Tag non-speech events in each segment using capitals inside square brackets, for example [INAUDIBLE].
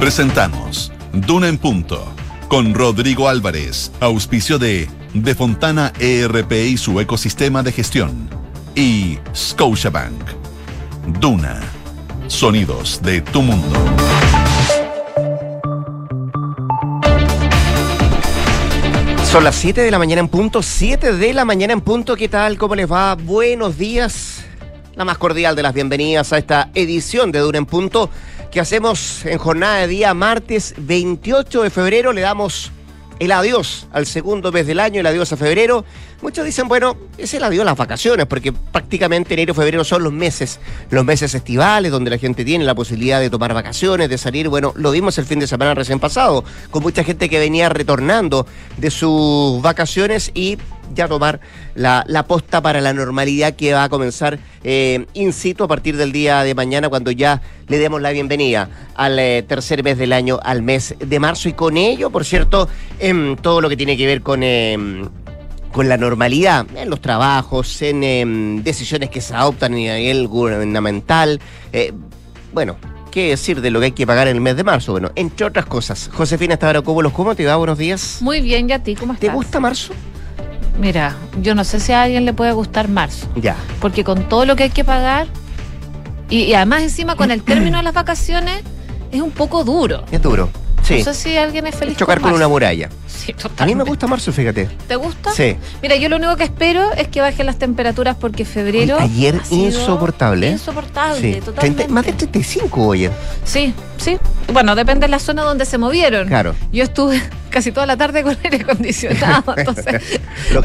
Presentamos Duna en Punto con Rodrigo Álvarez, auspicio de De Fontana ERP y su ecosistema de gestión y Scotiabank. Duna, sonidos de tu mundo. Son las 7 de la mañana en punto, 7 de la mañana en punto, ¿qué tal? ¿Cómo les va? Buenos días. La más cordial de las bienvenidas a esta edición de Dura en Punto que hacemos en jornada de día martes 28 de febrero. Le damos el adiós al segundo mes del año, el adiós a febrero. Muchos dicen, bueno, es el adiós a las vacaciones, porque prácticamente enero y febrero son los meses, los meses estivales, donde la gente tiene la posibilidad de tomar vacaciones, de salir. Bueno, lo vimos el fin de semana recién pasado, con mucha gente que venía retornando de sus vacaciones y ya tomar la, posta para la normalidad que va a comenzar eh, in situ a partir del día de mañana cuando ya le demos la bienvenida al eh, tercer mes del año, al mes de marzo y con ello, por cierto, en todo lo que tiene que ver con... Em, con la normalidad en los trabajos, en em, decisiones que se adoptan a nivel gubernamental. Eh, bueno, ¿qué decir de lo que hay que pagar en el mes de marzo? Bueno, entre otras cosas. Josefina los ¿cómo te va? Buenos días. Muy bien, ¿y a ti cómo estás? ¿Te gusta marzo? Mira, yo no sé si a alguien le puede gustar marzo. Ya. Porque con todo lo que hay que pagar, y, además encima con el término de las vacaciones, es un poco duro. Es duro. Sí. No sé si alguien es feliz. Chocar con, una muralla. Sí, A mí me gusta marzo, fíjate. ¿Te gusta? Sí. Mira, yo lo único que espero es que bajen las temperaturas porque febrero. ayer insoportable. Insoportable, totalmente. más de 35 hoy. Sí, sí. Bueno, depende de la zona donde se movieron. Claro. Yo estuve [LAUGHS] casi toda la tarde con aire acondicionado, [LAUGHS] entonces. lo,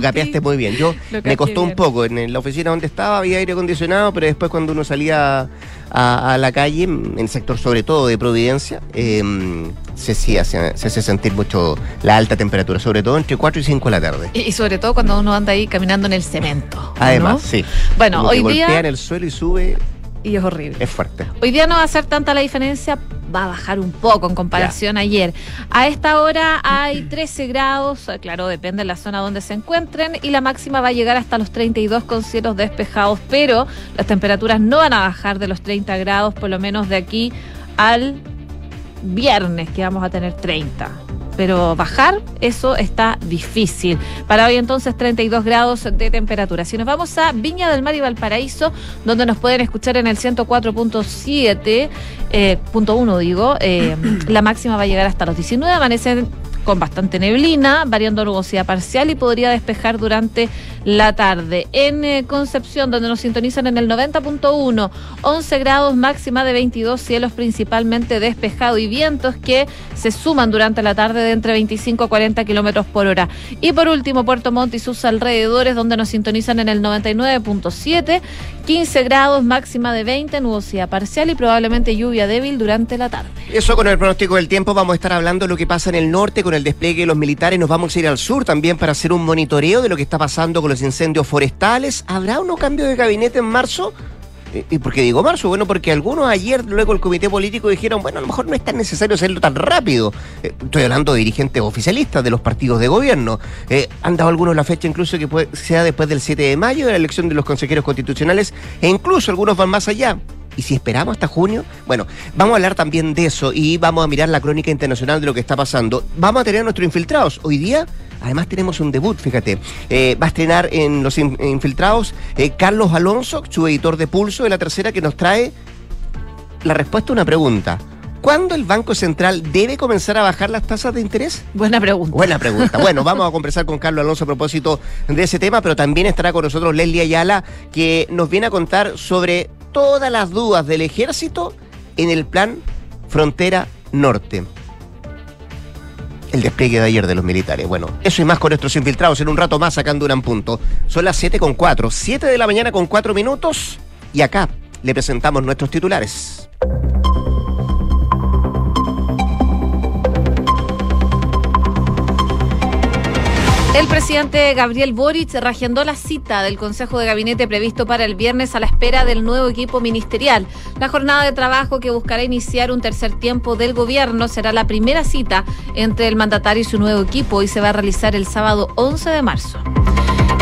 capeaste muy bien. Yo me costó un poco. En la oficina donde estaba había aire acondicionado, pero después cuando uno salía a, la calle, en el sector sobre todo de Providencia, em, se, se, hace sentir mucho la alta temperatura, sobre todo entre 4 y 5 de la tarde. Y, sobre todo cuando uno anda ahí caminando en el cemento. Además, sí. Bueno, hoy día. Golpea en el suelo y sube y es horrible. Es fuerte. Hoy día no va a ser tanta la diferencia, va a bajar un poco en comparación a ayer. A esta hora hay 13 grados, claro, depende de la zona donde se encuentren, y la máxima va a llegar hasta los 32 con cielos despejados, pero las temperaturas no van a bajar de los 30 grados, por lo menos de aquí al viernes, que vamos a tener 30 pero bajar, eso está difícil. Para hoy entonces 32 grados de temperatura. Si nos vamos a Viña del Mar y Valparaíso, donde nos pueden escuchar en el 104.7, eh, punto uno digo, eh, [CLEARS THROAT] la máxima va a llegar hasta los 19, amanecen con bastante neblina, variando nubosidad parcial y podría despejar durante la tarde. En eh, Concepción, donde nos sintonizan en el 90.1, 11 grados máxima de 22 cielos principalmente despejado y vientos que se suman durante la tarde de entre 25 a 40 kilómetros por hora. Y por último, Puerto Montt y sus alrededores, donde nos sintonizan en el 99.7, 15 grados máxima de 20, nubosidad parcial y probablemente lluvia débil durante la tarde. Eso con el pronóstico del tiempo vamos a estar hablando de lo que pasa en el norte con el despliegue de los militares. Nos vamos a ir al sur también para hacer un monitoreo de lo que está pasando con los incendios forestales. ¿Habrá un cambio de gabinete en marzo? ¿Y por qué digo marzo? Bueno, porque algunos ayer, luego el comité político dijeron, bueno, a lo mejor no es tan necesario hacerlo tan rápido. Eh, estoy hablando de dirigentes oficialistas de los partidos de gobierno. Eh, han dado algunos la fecha incluso que sea después del 7 de mayo de la elección de los consejeros constitucionales e incluso algunos van más allá. ¿Y si esperamos hasta junio? Bueno, vamos a hablar también de eso y vamos a mirar la crónica internacional de lo que está pasando. Vamos a tener a nuestros infiltrados. Hoy día Además tenemos un debut, fíjate. Eh, va a estrenar en Los Infiltrados eh, Carlos Alonso, su editor de Pulso de la tercera, que nos trae la respuesta a una pregunta. ¿Cuándo el Banco Central debe comenzar a bajar las tasas de interés? Buena pregunta. Buena pregunta. Bueno, [LAUGHS] vamos a conversar con Carlos Alonso a propósito de ese tema, pero también estará con nosotros Leslie Ayala, que nos viene a contar sobre todas las dudas del ejército en el plan Frontera Norte el despliegue de ayer de los militares. Bueno, eso y más con nuestros infiltrados en un rato más sacando un punto. Son las 7 con 4, 7 de la mañana con 4 minutos y acá le presentamos nuestros titulares. El presidente Gabriel Boric reagendó la cita del Consejo de Gabinete previsto para el viernes a la espera del nuevo equipo ministerial. La jornada de trabajo que buscará iniciar un tercer tiempo del gobierno será la primera cita entre el mandatario y su nuevo equipo y se va a realizar el sábado 11 de marzo.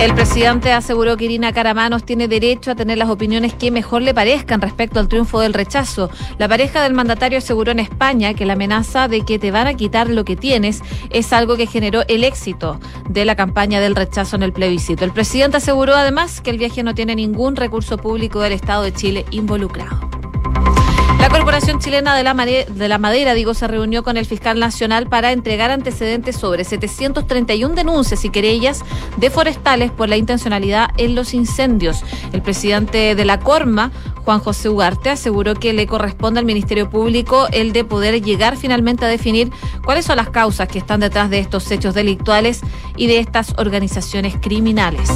El presidente aseguró que Irina Caramanos tiene derecho a tener las opiniones que mejor le parezcan respecto al triunfo del rechazo. La pareja del mandatario aseguró en España que la amenaza de que te van a quitar lo que tienes es algo que generó el éxito la campaña del rechazo en el plebiscito. El presidente aseguró además que el viaje no tiene ningún recurso público del Estado de Chile involucrado. La Corporación Chilena de la, de la, Madera, digo, se reunió con el fiscal nacional para entregar antecedentes sobre 731 denuncias y querellas de forestales por la intencionalidad en los incendios. El presidente de la Corma, Juan José Ugarte, aseguró que le corresponde al Ministerio Público el de poder llegar finalmente a definir cuáles son las causas que están detrás de estos hechos delictuales y de estas organizaciones criminales.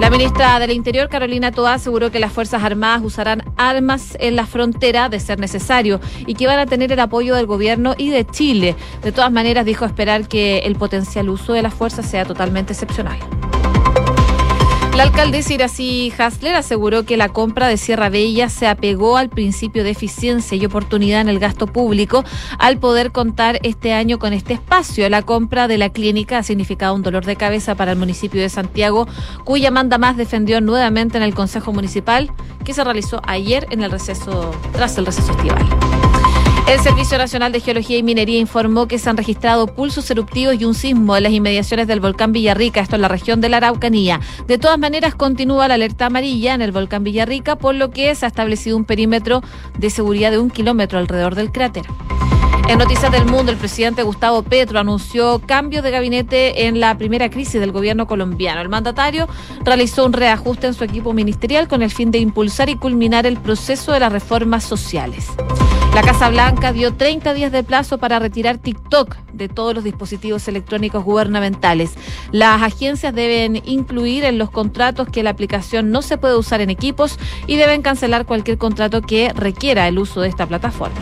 La ministra del Interior, Carolina Toá, aseguró que las Fuerzas Armadas usarán armas en la frontera de ser necesario y que van a tener el apoyo del gobierno y de Chile. De todas maneras, dijo esperar que el potencial uso de las fuerzas sea totalmente excepcional. La alcaldesa Iracy Hasler aseguró que la compra de Sierra Bella se apegó al principio de eficiencia y oportunidad en el gasto público al poder contar este año con este espacio. La compra de la clínica ha significado un dolor de cabeza para el municipio de Santiago, cuya manda más defendió nuevamente en el Consejo Municipal que se realizó ayer en el receso, tras el receso estival. El Servicio Nacional de Geología y Minería informó que se han registrado pulsos eruptivos y un sismo en las inmediaciones del volcán Villarrica, esto en la región de la Araucanía. De todas maneras, continúa la alerta amarilla en el volcán Villarrica, por lo que se ha establecido un perímetro de seguridad de un kilómetro alrededor del cráter. En Noticias del Mundo, el presidente Gustavo Petro anunció cambios de gabinete en la primera crisis del gobierno colombiano. El mandatario realizó un reajuste en su equipo ministerial con el fin de impulsar y culminar el proceso de las reformas sociales. La Casa Blanca dio 30 días de plazo para retirar TikTok de todos los dispositivos electrónicos gubernamentales. Las agencias deben incluir en los contratos que la aplicación no se puede usar en equipos y deben cancelar cualquier contrato que requiera el uso de esta plataforma.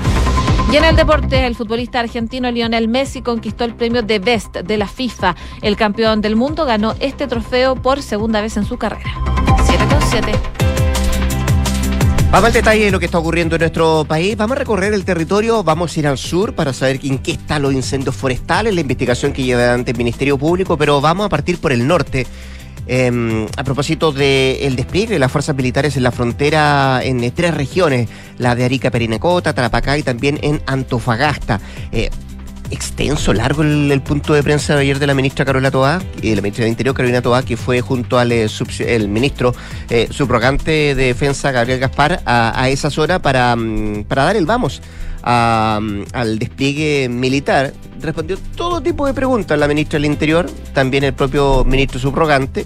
Y en el deporte, el futbolista argentino Lionel Messi conquistó el premio de Best de la FIFA. El campeón del mundo ganó este trofeo por segunda vez en su carrera. 7 con 7. Vamos al detalle de lo que está ocurriendo en nuestro país. Vamos a recorrer el territorio, vamos a ir al sur para saber en qué están los incendios forestales, la investigación que lleva adelante el Ministerio Público, pero vamos a partir por el norte. Em, a propósito del despliegue de las fuerzas militares en la frontera en tres regiones, la de Arica, Perinacota, Tarapacá y también en Antofagasta. Eh, extenso, largo el, punto de prensa de ayer de la ministra Carola Toá, y la ministra del Interior Carolina Toá, que fue junto al eh, el ministro eh, subrogante de Defensa Gabriel Gaspar a, esa zona para, mm, para dar el vamos mm, al despliegue militar. Respondió todo tipo de preguntas la ministra del Interior, también el propio ministro subrogante,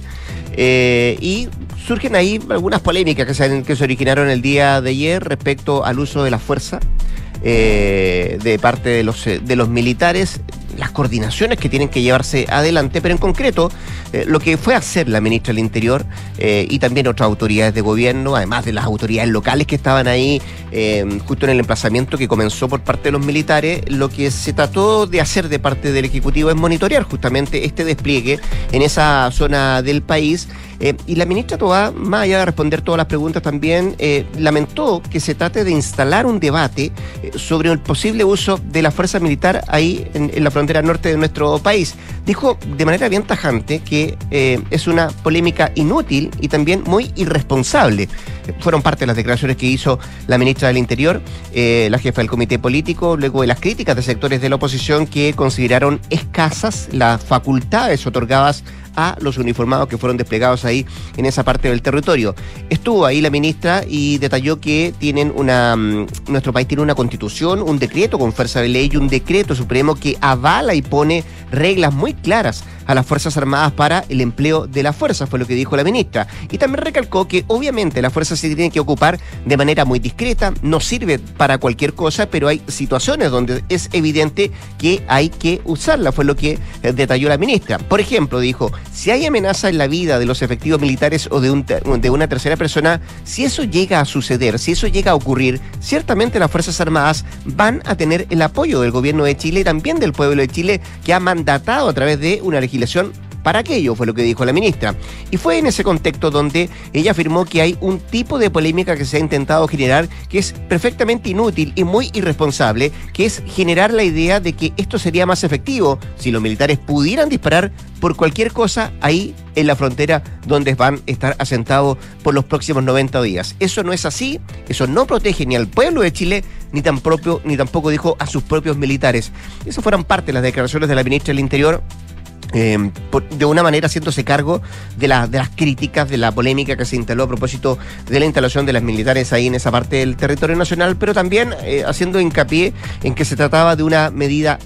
eh, y surgen ahí algunas polémicas que se, que se originaron el día de ayer respecto al uso de la fuerza eh, de parte de los, eh, de los militares las coordinaciones que tienen que llevarse adelante, pero en concreto eh, lo que fue hacer la ministra del Interior y también otras autoridades de gobierno, además de las autoridades locales que estaban ahí justo en el emplazamiento que comenzó por parte de los militares, lo que se trató de hacer de parte del Ejecutivo es monitorear justamente este despliegue en esa zona del país. Eh, y la ministra Toá, más allá de responder todas las preguntas también, eh, lamentó que se trate de instalar un debate eh, sobre el posible uso de la fuerza militar ahí en, la frontera norte de nuestro país. Dijo de manera bien tajante que es una polémica inútil y también muy irresponsable. Fueron parte de las declaraciones que hizo la ministra del Interior, la jefa del comité político, luego de las críticas de sectores de la oposición que consideraron escasas las facultades otorgadas a los uniformados que fueron desplegados ahí en esa parte del territorio. Estuvo ahí la ministra y detalló que tienen una mm, nuestro país tiene una constitución, un decreto con fuerza de ley y un decreto supremo que avala y pone reglas muy claras a las Fuerzas Armadas para el empleo de la fuerza, fue lo que dijo la ministra. Y también recalcó que obviamente la fuerza se tiene que ocupar de manera muy discreta, no sirve para cualquier cosa, pero hay situaciones donde es evidente que hay que usarla, fue lo que eh, detalló la ministra. Por ejemplo, dijo, si hay amenaza en la vida de los efectivos militares o de, un de una tercera persona, si eso llega a suceder, si eso llega a ocurrir, ciertamente las Fuerzas Armadas van a tener el apoyo del gobierno de Chile y también del pueblo de Chile que ha mandatado a través de una legislación para aquello, fue lo que dijo la ministra. Y fue en ese contexto donde ella afirmó que hay un tipo de polémica que se ha intentado generar que es perfectamente inútil y muy irresponsable, que es generar la idea de que esto sería más efectivo si los militares pudieran disparar por cualquier cosa ahí en la frontera donde van a estar asentados por los próximos 90 días. Eso no es así, eso no protege ni al pueblo de Chile, ni, tan propio, ni tampoco dijo a sus propios militares. Esas fueron parte de las declaraciones de la ministra del Interior eh, de una manera haciéndose cargo de, de las críticas, de la polémica que se instaló a propósito de la instalación de las militares ahí en esa parte del territorio nacional, pero también eh, haciendo hincapié en que se trataba de una medida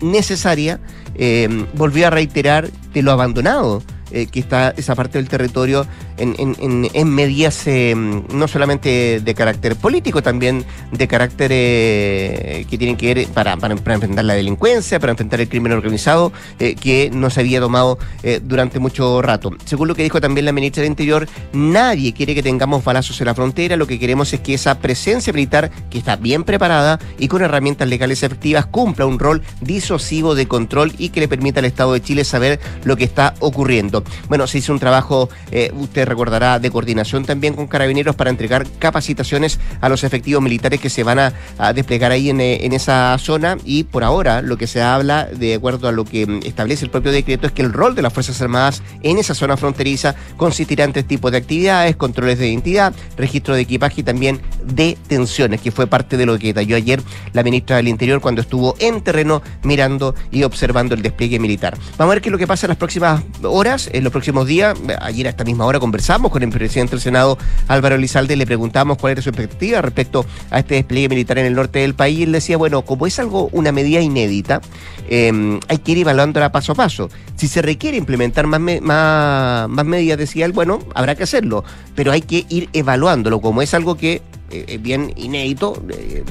necesaria, eh, volvió a reiterar de lo abandonado que está esa parte del territorio en, en, medidas eh, no solamente de carácter político, también de carácter eh, que tienen que ver para, para, enfrentar la delincuencia, para enfrentar el crimen organizado, eh, que no se había tomado durante mucho rato. Según lo que dijo también la ministra del Interior, nadie quiere que tengamos balazos en la frontera, lo que queremos es que esa presencia militar, que está bien preparada y con herramientas legales efectivas, cumpla un rol disuasivo de control y que le permita al Estado de Chile saber lo que está ocurriendo. Bueno, se hizo un trabajo, usted recordará, de coordinación también con carabineros para entregar capacitaciones a los efectivos militares que se van a, desplegar ahí eh, en, esa zona. Y por ahora lo que se habla, de acuerdo a lo que mm, establece el propio decreto, es que el rol de las Fuerzas Armadas en esa zona fronteriza consistirá en tres tipos de actividades, controles de identidad, registro de equipaje y también detenciones, que fue parte de lo que detalló ayer la ministra del Interior cuando estuvo en terreno mirando y observando el despliegue militar. Vamos a ver qué es lo que pasa en las próximas horas, en los próximos días. Ayer a esta misma hora conversamos con el presidente del Senado, Álvaro Lizalde, le preguntamos cuál era su expectativa respecto a este despliegue militar en el norte del país. Él decía, bueno, como es algo, una medida inédita, em, hay que ir evaluándola paso a paso. Si se requiere implementar más, más, más medidas, decía él, bueno, habrá que hacerlo, pero hay que ir evaluándolo. Como es algo que eh, es bien inédito,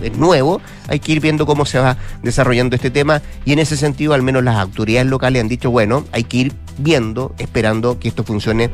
es nuevo, hay que ir viendo cómo se va desarrollando este tema y en ese sentido al menos las autoridades locales han dicho, bueno, hay que ir viendo, esperando que esto funcione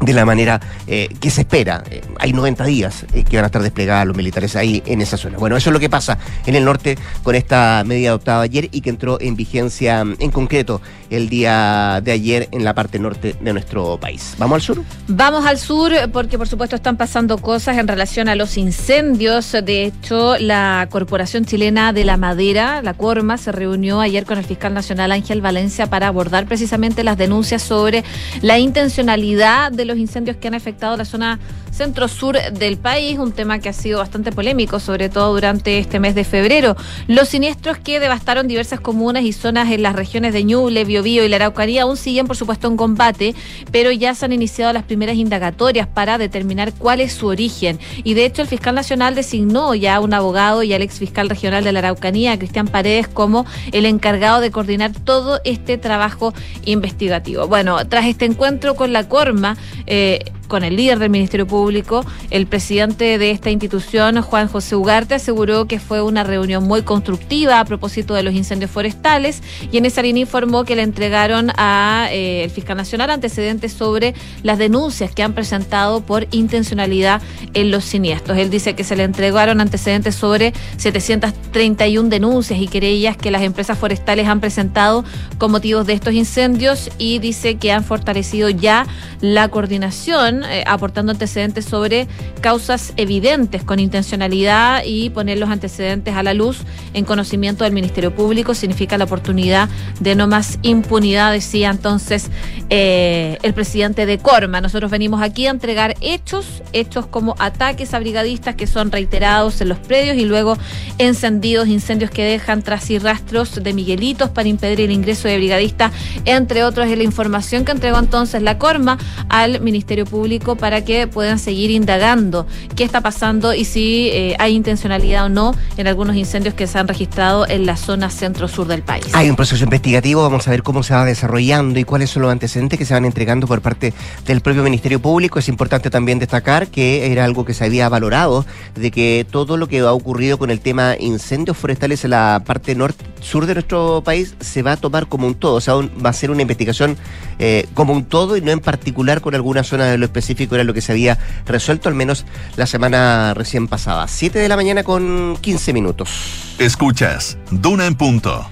de la manera eh, que se espera. Eh, hay 90 días eh, que van a estar desplegados los militares ahí en esa zona. Bueno, eso es lo que pasa en el norte con esta medida adoptada ayer y que entró en vigencia mm, en concreto el día de ayer en la parte norte de nuestro país. ¿Vamos al sur? Vamos al sur porque por supuesto están pasando cosas en relación a los incendios. De hecho, la Corporación Chilena de la Madera, la Corma, se reunió ayer con el fiscal nacional Ángel Valencia para abordar precisamente las denuncias sobre la intencionalidad de los incendios que han afectado la zona centro-sur del país, un tema que ha sido bastante polémico, sobre todo durante este mes de febrero. Los siniestros que devastaron diversas comunas y zonas en las regiones de Ñuble, Biobío y la Araucanía aún siguen, por supuesto, en combate, pero ya se han iniciado las primeras indagatorias para determinar cuál es su origen. Y de hecho, el fiscal nacional designó ya a un abogado y al ex fiscal regional de la Araucanía, Cristian Paredes, como el encargado de coordinar todo este trabajo investigativo. Bueno, tras este encuentro con la Corma, eh, con el líder del Ministerio Público, el presidente de esta institución, Juan José Ugarte, aseguró que fue una reunión muy constructiva a propósito de los incendios forestales y en esa línea informó que le entregaron al eh, fiscal nacional antecedentes sobre las denuncias que han presentado por intencionalidad en los siniestros. Él dice que se le entregaron antecedentes sobre 731 denuncias y querellas que las empresas forestales han presentado con motivos de estos incendios y dice que han fortalecido ya la coordinación eh, aportando antecedentes sobre causas evidentes con intencionalidad y poner los antecedentes a la luz en conocimiento del Ministerio Público significa la oportunidad de no más impunidad, decía entonces eh, el presidente de Corma. Nosotros venimos aquí a entregar hechos, hechos como ataques a brigadistas que son reiterados en los predios y luego encendidos, incendios que dejan tras y rastros de Miguelitos para impedir el ingreso de brigadistas, entre otros, es la información que entregó entonces la Corma al Ministerio Público para que puedan seguir indagando qué está pasando y si eh, hay intencionalidad o no en algunos incendios que se han registrado en la zona centro-sur del país. Hay un proceso investigativo, vamos a ver cómo se va desarrollando y cuáles son los antecedentes que se van entregando por parte del propio Ministerio Público. Es importante también destacar que era algo que se había valorado, de que todo lo que ha ocurrido con el tema incendios forestales en la parte norte sur de nuestro país se va a tomar como un todo, o sea, va a ser una investigación eh, como un todo y no en particular con alguna zona de lo específico, era lo que se había resuelto al menos la semana recién pasada. 7 de la mañana con 15 minutos. Escuchas, Duna en punto.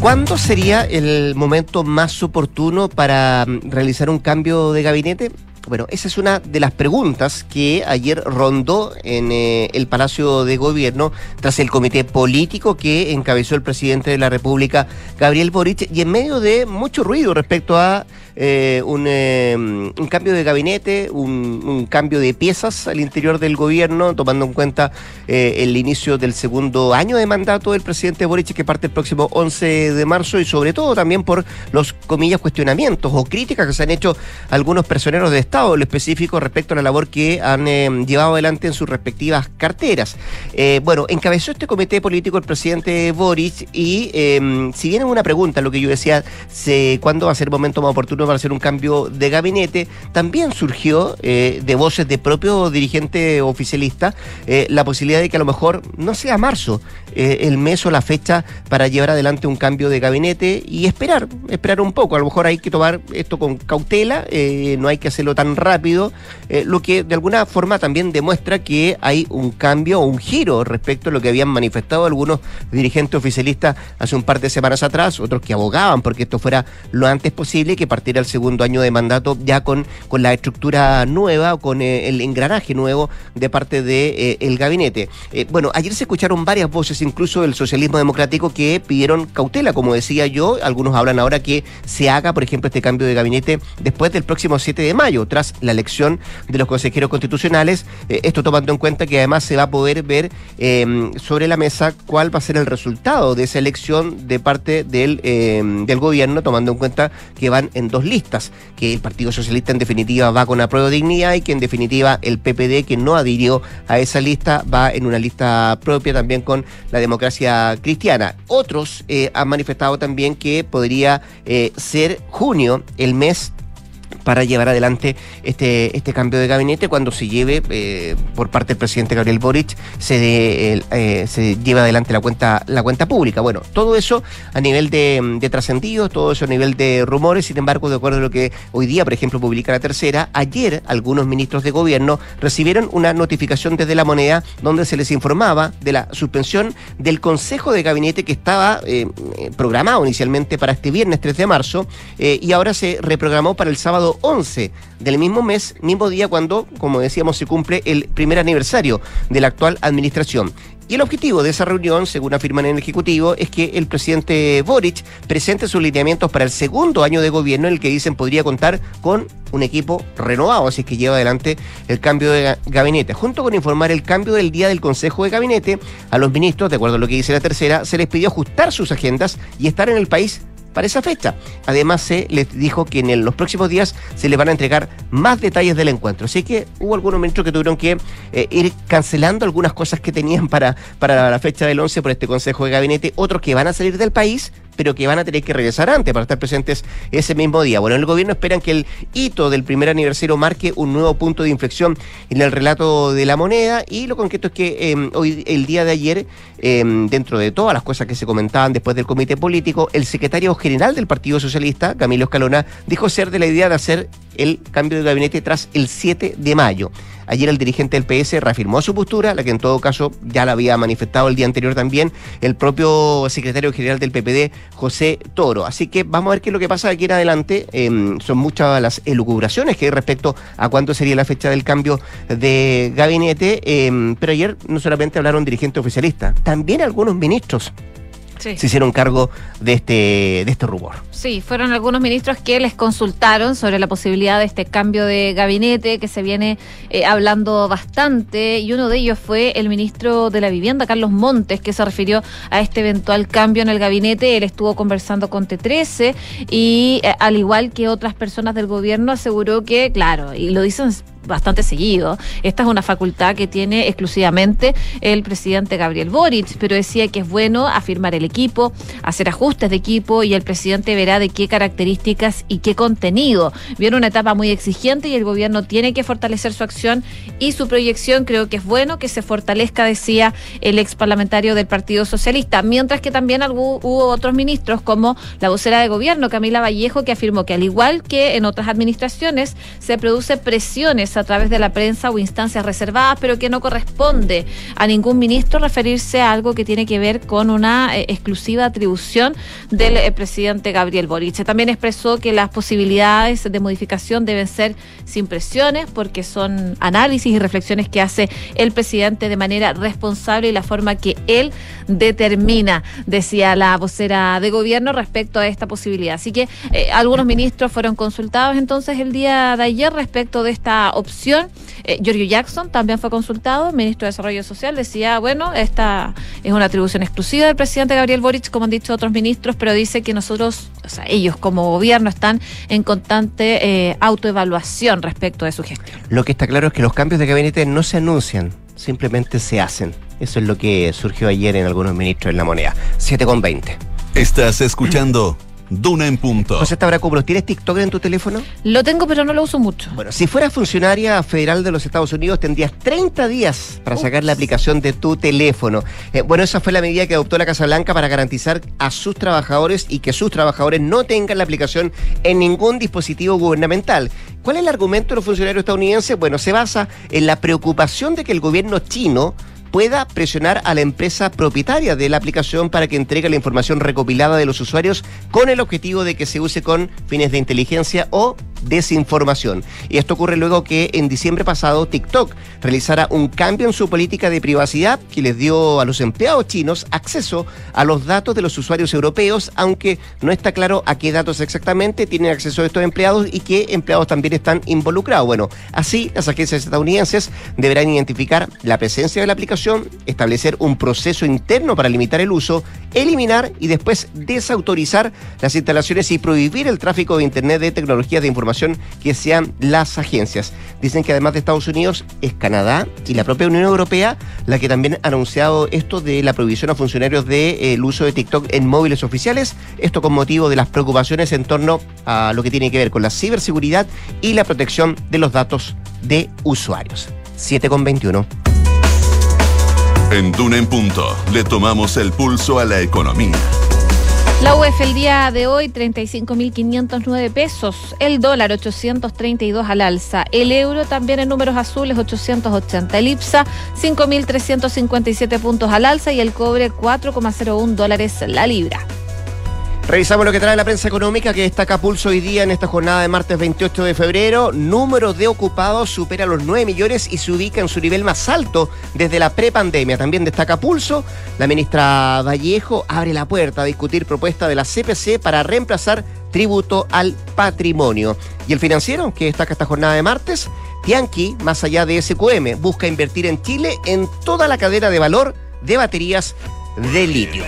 ¿Cuándo sería el momento más oportuno para mm, realizar un cambio de gabinete? Bueno, esa es una de las preguntas que ayer rondó en eh, el Palacio de Gobierno tras el comité político que encabezó el presidente de la República, Gabriel Boric, y en medio de mucho ruido respecto a eh, un, eh, un, cambio de gabinete, un, cambio de piezas al interior del gobierno, tomando en cuenta eh, el inicio del segundo año de mandato del presidente Boric, que parte el próximo 11 de marzo, y sobre todo también por los, comillas, cuestionamientos o críticas que se han hecho algunos personeros de Estado, en específico respecto a la labor que han eh, llevado adelante en sus respectivas carteras. Eh, bueno, encabezó este comité político el presidente Boric y si bien es una pregunta, lo que yo decía, ¿cuándo va a ser el momento más oportuno? Para hacer un cambio de gabinete, también surgió eh, de voces de propio dirigente oficialista eh, la posibilidad de que a lo mejor no sea marzo eh, el mes o la fecha para llevar adelante un cambio de gabinete y esperar, esperar un poco. A lo mejor hay que tomar esto con cautela, no hay que hacerlo tan rápido, lo que de alguna forma también demuestra que hay un cambio o un giro respecto a lo que habían manifestado algunos dirigentes oficialistas hace un par de semanas atrás, otros que abogaban porque esto fuera lo antes posible que partiera el segundo año de mandato ya con, con la estructura nueva, con eh, el engranaje nuevo de parte del de, eh, gabinete. Eh, bueno, ayer se escucharon varias voces, incluso del socialismo democrático, que pidieron cautela, como decía yo. Algunos hablan ahora que se haga, por ejemplo, este cambio de gabinete después del próximo 7 de mayo, tras la elección de los consejeros constitucionales. esto tomando en cuenta que además se va a poder ver sobre la mesa cuál va a ser el resultado de esa elección de parte del, del gobierno, tomando en cuenta que van en dos listas, que el Partido Socialista en definitiva va con apruebo dignidad y que en definitiva el PPD que no adhirió a esa lista va en una lista propia también con la democracia cristiana. Otros eh, han manifestado también que podría eh, ser junio el mes para llevar adelante este, este cambio de gabinete cuando se lleve eh, por parte del presidente Gabriel Boric se, eh, se lleve adelante la cuenta la cuenta pública. Bueno, todo eso a nivel de, de trascendidos, todo eso a nivel de rumores, sin embargo, de acuerdo a lo que hoy día, por ejemplo, publica la tercera, ayer algunos ministros de gobierno recibieron una notificación desde la moneda donde se les informaba de la suspensión del Consejo de Gabinete que estaba eh, programado inicialmente para este viernes 3 de marzo y ahora se reprogramó para el sábado 11 del mismo mes, mismo día cuando, como decíamos, se cumple el primer aniversario de la actual administración. Y el objetivo de esa reunión, según afirman en el Ejecutivo, es que el presidente Boric presente sus lineamientos para el segundo año de gobierno en el que dicen podría contar con un equipo renovado, así que lleva adelante el cambio de gabinete. Junto con informar el cambio del día del Consejo de Gabinete, a los ministros, de acuerdo a lo que dice la tercera, se les pidió ajustar sus agendas y estar en el país para esa fecha. Además, se les dijo que en los próximos días se les van a entregar más detalles del encuentro. Así que hubo algunos ministros que tuvieron que eh, ir cancelando algunas cosas que tenían para, para la fecha del 11 por este Consejo de Gabinete, otros que van a salir del país pero que van a tener que regresar antes para estar presentes ese mismo día. Bueno, el gobierno esperan que el hito del primer aniversario marque un nuevo punto de inflexión en el relato de la moneda y lo concreto es que em, hoy, el día de ayer, em, dentro de todas las cosas que se comentaban después del comité político, el secretario general del Partido Socialista, Camilo Escalona, dijo ser de la idea de hacer el cambio de gabinete tras el 7 de mayo. Ayer el dirigente del PS reafirmó su postura, la que en todo caso ya la había manifestado el día anterior también el propio secretario general del PPD, José Toro. Así que vamos a ver qué es lo que pasa aquí en adelante. Em, son muchas las elucubraciones que hay respecto a cuándo sería la fecha del cambio de gabinete, em, pero ayer no solamente hablaron dirigentes oficialistas, también algunos ministros se hicieron cargo de este, de este rumor. Sí, fueron algunos ministros que les consultaron sobre la posibilidad de este cambio de gabinete que se viene eh, hablando bastante y uno de ellos fue el ministro de la Vivienda, Carlos Montes, que se refirió a este eventual cambio en el gabinete. Él estuvo conversando con T13 y eh, al igual que otras personas del gobierno aseguró que, claro, y lo dicen bastante seguido. Esta es una facultad que tiene exclusivamente el presidente Gabriel Boric, pero decía que es bueno afirmar el equipo, hacer ajustes de equipo y el presidente verá de qué características y qué contenido. Viene una etapa muy exigente y el gobierno tiene que fortalecer su acción y su proyección. Creo que es bueno que se fortalezca, decía el ex parlamentario del Partido Socialista, mientras que también hubo otros ministros como la vocera de gobierno, Camila Vallejo, que afirmó que al igual que en otras administraciones se produce presiones a través de la prensa o instancias reservadas, pero que no corresponde a ningún ministro referirse a algo que tiene que ver con una eh, exclusiva atribución del eh, presidente Gabriel Boric. También expresó que las posibilidades de modificación deben ser sin presiones porque son análisis y reflexiones que hace el presidente de manera responsable y la forma que él determina, decía la vocera de gobierno respecto a esta posibilidad. Así que eh, algunos ministros fueron consultados entonces el día de ayer respecto de esta opción. Eh, Giorgio Jackson también fue consultado, ministro de Desarrollo Social, decía, bueno, esta es una atribución exclusiva del presidente Gabriel Boric, como han dicho otros ministros, pero dice que nosotros, o sea, ellos como gobierno están en constante eh, autoevaluación respecto de su gestión. Lo que está claro es que los cambios de gabinete no se anuncian, simplemente se hacen. Eso es lo que surgió ayer en algunos ministros en la moneda. 7 con 20. Estás escuchando Duna en punto. José Tabracopoulos, ¿tienes TikTok en tu teléfono? Lo tengo, pero no lo uso mucho. Bueno, si fueras funcionaria federal de los Estados Unidos, tendrías 30 días para sacar la aplicación de tu teléfono. Eh, bueno, esa fue la medida que adoptó la Casa Blanca para garantizar a sus trabajadores y que sus trabajadores no tengan la aplicación en ningún dispositivo gubernamental. ¿Cuál es el argumento de los funcionarios estadounidenses? Bueno, se basa en la preocupación de que el gobierno chino pueda presionar a la empresa propietaria de la aplicación para que entregue la información recopilada de los usuarios con el objetivo de que se use con fines de inteligencia o desinformación. Y esto ocurre luego que en diciembre pasado TikTok realizara un cambio en su política de privacidad que les dio a los empleados chinos acceso a los datos de los usuarios europeos, aunque no está claro a qué datos exactamente tienen acceso estos empleados y qué empleados también están involucrados. Bueno, así las agencias estadounidenses deberán identificar la presencia de la aplicación, establecer un proceso interno para limitar el uso, eliminar y después desautorizar las instalaciones y prohibir el tráfico de Internet de tecnologías de información que sean las agencias. Dicen que además de Estados Unidos es Canadá y la propia Unión Europea la que también ha anunciado esto de la prohibición a funcionarios del de, eh, uso de TikTok en móviles oficiales, esto con motivo de las preocupaciones en torno a lo que tiene que ver con la ciberseguridad y la protección de los datos de usuarios. 7,21. En Duna en Punto le tomamos el pulso a la economía. La UEF el día de hoy 35.509 pesos, el dólar 832 al alza, el euro también en números azules 880, el IPSA 5.357 puntos al alza. Y el cobre 4,01 dólares la libra. Revisamos lo que trae la prensa económica que destaca pulso hoy día en esta jornada de martes 28 de febrero. Número de ocupados supera los 9 millones y se ubica en su nivel más alto desde la prepandemia. También destaca pulso. La ministra Vallejo abre la puerta a discutir propuesta de la CPC para reemplazar tributo al patrimonio. Y el financiero, que destaca esta jornada de martes, Tianqi, más allá de SQM, busca invertir en Chile en toda la cadena de valor de baterías de litio.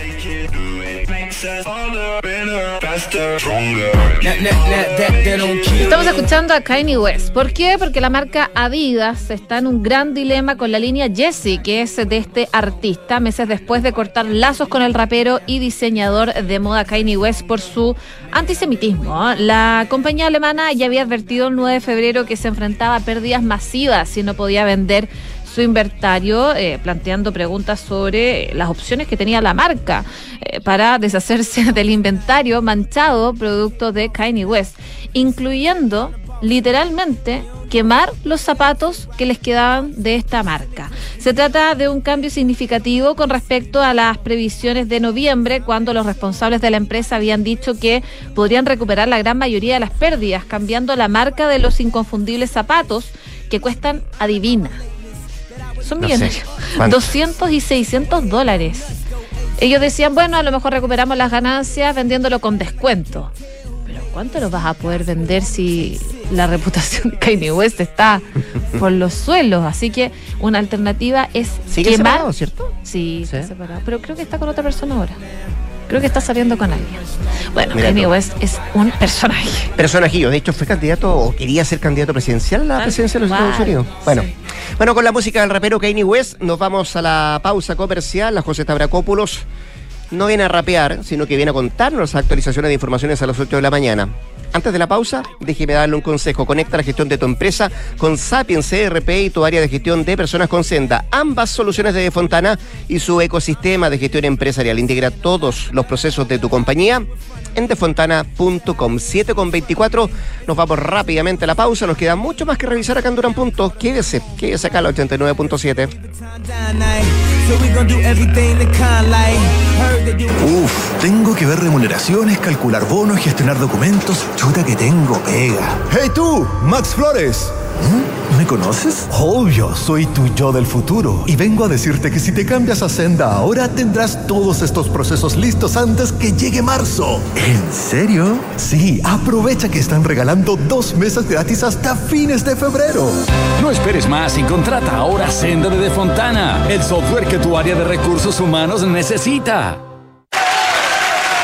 Estamos escuchando a Kanye West. ¿Por qué? Porque la marca Adidas está en un gran dilema con la línea Jessie, que es de este artista, meses después de cortar lazos con el rapero y diseñador de moda Kanye West por su antisemitismo. La compañía alemana ya había advertido el 9 de febrero que se enfrentaba a pérdidas masivas si no podía vender su inventario, eh, planteando preguntas sobre las opciones que tenía la marca eh, para deshacerse [LAUGHS] del inventario manchado producto de Kanye West, incluyendo literalmente quemar los zapatos que les quedaban de esta marca. Se trata de un cambio significativo con respecto a las previsiones de noviembre, cuando los responsables de la empresa habían dicho que podrían recuperar la gran mayoría de las pérdidas, cambiando la marca de los inconfundibles zapatos que cuestan, adivina, son millonarios. 200 y 600 dólares. Ellos decían, bueno, a lo mejor recuperamos las ganancias vendiéndolo con descuento. Pero ¿cuánto lo vas a poder vender si la reputación de Kanye West está por los [LAUGHS] suelos? Así que una alternativa es ¿Sigue quemar. Separado, ¿cierto? Sí, está separado. Pero creo que está con otra persona ahora. Creo que está saliendo con alguien. Bueno, Mira Kanye tú. West es un personaje. Personajillo, de hecho fue candidato o quería ser candidato presidencial a la presidencia de los Estados Unidos. Bueno, sí. bueno, con la música del rapero Kanye West nos vamos a la pausa comercial. La José Tabracópulos no viene a rapear, sino que viene a contarnos las actualizaciones de informaciones a las 8 de la mañana. Antes de la pausa, déjeme darle un consejo. Conecta la gestión de tu empresa con Sapiens CRP y tu área de gestión de personas con Senda. Ambas soluciones de Fontana y su ecosistema de gestión empresarial. Integra todos los procesos de tu compañía en defontana.com. 7 con 24. Nos vamos rápidamente a la pausa. Nos queda mucho más que revisar acá en Durán Punto. Quédese, quédese acá a la 89.7. Uf, tengo que ver remuneraciones, calcular bonos, gestionar documentos. Chuta que tengo pega. ¡Hey tú, Max Flores! ¿Mm? ¿Me conoces? Obvio, soy tu yo del futuro. Y vengo a decirte que si te cambias a Senda ahora tendrás todos estos procesos listos antes que llegue marzo. ¿En serio? Sí, aprovecha que están regalando dos meses gratis hasta fines de febrero. No esperes más y contrata ahora Senda de Fontana, el software que tu área de recursos humanos necesita.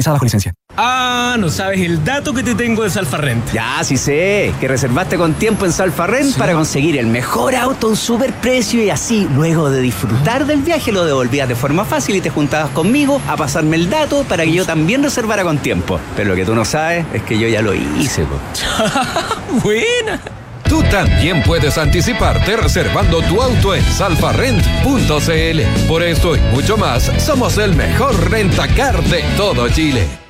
utilizada bajo licencia. Ah, no sabes el dato que te tengo de Salfarrent. Ya, sí sé, que reservaste con tiempo en Salfarrent para conseguir el mejor auto a un super precio y así, luego de disfrutar del viaje, lo devolvías de forma fácil y te juntabas conmigo a pasarme el dato para que yo también reservara con tiempo. Pero lo que tú no sabes es que yo ya lo hice, po. [LAUGHS] Buena. Tú también puedes anticiparte reservando tu auto en salfarrent.cl. Por esto y mucho más, somos el mejor rentacar de todo Chile.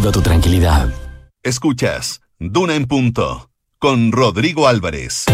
tu tranquilidad. Escuchas Duna en Punto con Rodrigo Álvarez.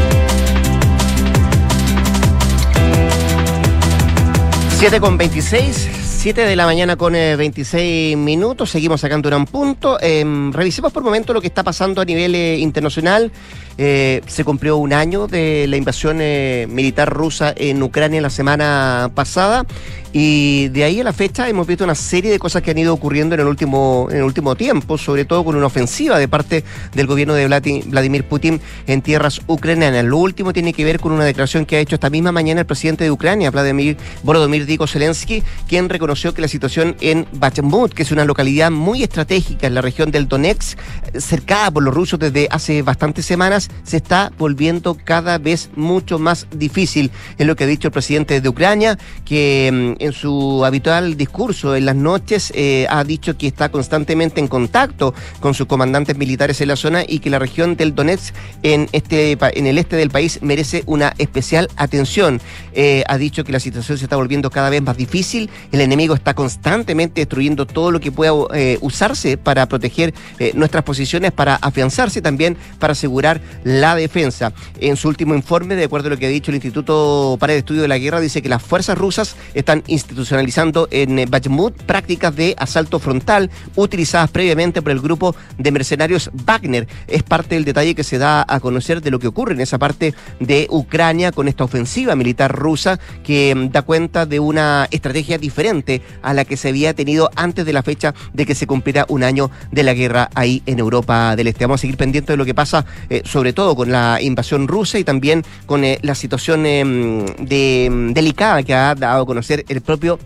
7 con 26, 7 de la mañana con eh, 26 minutos. Seguimos acá en Durán Punto. Em, revisemos por momento lo que está pasando a nivel eh, internacional. Eh, se cumplió un año de la invasión eh, militar rusa en Ucrania la semana pasada y de ahí a la fecha hemos visto una serie de cosas que han ido ocurriendo en el último, en el último tiempo, sobre todo con una ofensiva de parte del gobierno de Vladi- Vladimir Putin en tierras ucranianas. Lo último tiene que ver con una declaración que ha hecho esta misma mañana el presidente de Ucrania, Vladimir Volodymyr Digo Zelensky, quien reconoció que la situación en Bachmut, que es una localidad muy estratégica en la región del Donetsk, cercada por los rusos desde hace bastantes semanas, se está volviendo cada vez mucho más difícil. Es lo que ha dicho el presidente de Ucrania, que mm, en su habitual discurso en las noches eh, ha dicho que está constantemente en contacto con sus comandantes militares en la zona y que la región del Donetsk en, este, en el este del país merece una especial atención. Eh, ha dicho que la situación se está volviendo cada vez más difícil, el enemigo está constantemente destruyendo todo lo que pueda eh, usarse para proteger eh, nuestras posiciones, para afianzarse también, para asegurar la defensa. En su último informe, de acuerdo a lo que ha dicho el Instituto para el Estudio de la Guerra, dice que las fuerzas rusas están institucionalizando en Bakhmut prácticas de asalto frontal utilizadas previamente por el grupo de mercenarios Wagner. Es parte del detalle que se da a conocer de lo que ocurre en esa parte de Ucrania con esta ofensiva militar rusa que mm, da cuenta de una estrategia diferente a la que se había tenido antes de la fecha de que se cumpliera un año de la guerra ahí en Europa del Este. Vamos a seguir pendientes de lo que pasa, eh, sobre todo con la invasión rusa y también con eh, la situación mm, de, mm, delicada que ha dado a conocer el propio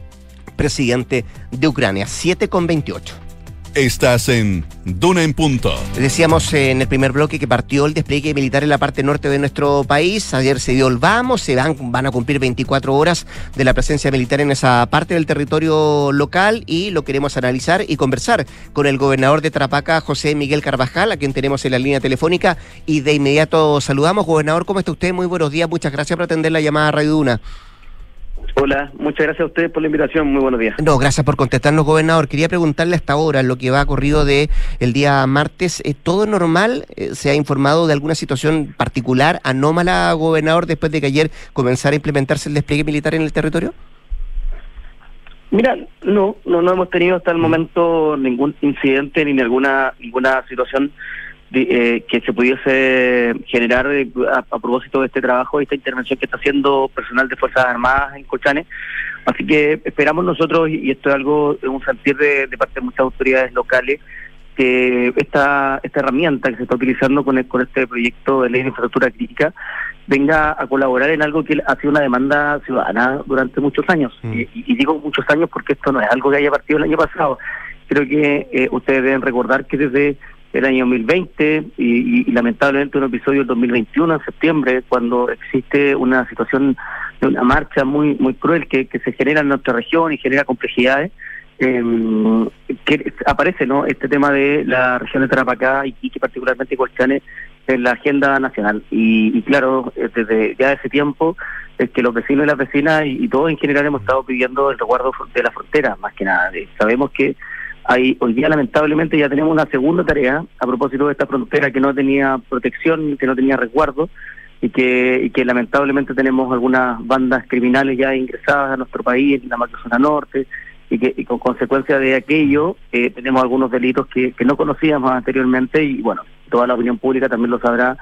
presidente de Ucrania. 7 con 28. Estás en Duna en Punto. Decíamos en el primer bloque que partió el despliegue militar en la parte norte de nuestro país. Ayer se dio el vamos, se van, van a cumplir 24 horas de la presencia militar en esa parte del territorio local y lo queremos analizar y conversar con el gobernador de Trapaca, José Miguel Carvajal, a quien tenemos en la línea telefónica. Y de inmediato saludamos. Gobernador, ¿cómo está usted? Muy buenos días. Muchas gracias por atender la llamada a Radio Duna. Hola, muchas gracias a ustedes por la invitación. Muy buenos días. No, gracias por contestarnos, gobernador. Quería preguntarle hasta ahora, lo que va ocurrido de el día martes, ¿es todo normal? Eh, ¿Se ha informado de alguna situación particular, anómala, gobernador, después de que ayer comenzara a implementarse el despliegue militar en el territorio? Mira, no, no, no hemos tenido hasta el momento ningún incidente ni ninguna ninguna situación eh, que se pudiese generar eh, a, a, propósito de este trabajo, esta intervención que está haciendo personal de Fuerzas Armadas en Colchane. Así que esperamos nosotros, y esto es algo, un sentir de, de parte de muchas autoridades locales, que esta, esta herramienta que se está utilizando con, el, con este proyecto de ley de infraestructura crítica venga a colaborar en algo que ha sido una demanda ciudadana durante muchos años. Mm. Y, y, digo muchos años porque esto no es algo que haya partido el año pasado. Creo que eh, ustedes deben recordar que desde el año 2020 y, y, lamentablemente un episodio del 2021 en septiembre cuando existe una situación de una marcha muy muy cruel que, que se genera en nuestra región y genera complejidades eh, que aparece no este tema de la región de Tarapacá y, que particularmente Colchane en la agenda nacional. Y, y, claro desde ya ese tiempo es que los vecinos y las vecinas y, todos en general hemos estado pidiendo el resguardo de la frontera más que nada. Sabemos que Hay, hoy día lamentablemente ya tenemos una segunda tarea a propósito de esta frontera que no tenía protección, que no tenía resguardo y que, y que lamentablemente tenemos algunas bandas criminales ya ingresadas a nuestro país, en la macrozona norte, y que y con consecuencia de aquello eh, tenemos algunos delitos que, que no conocíamos anteriormente y bueno, toda la opinión pública también lo sabrá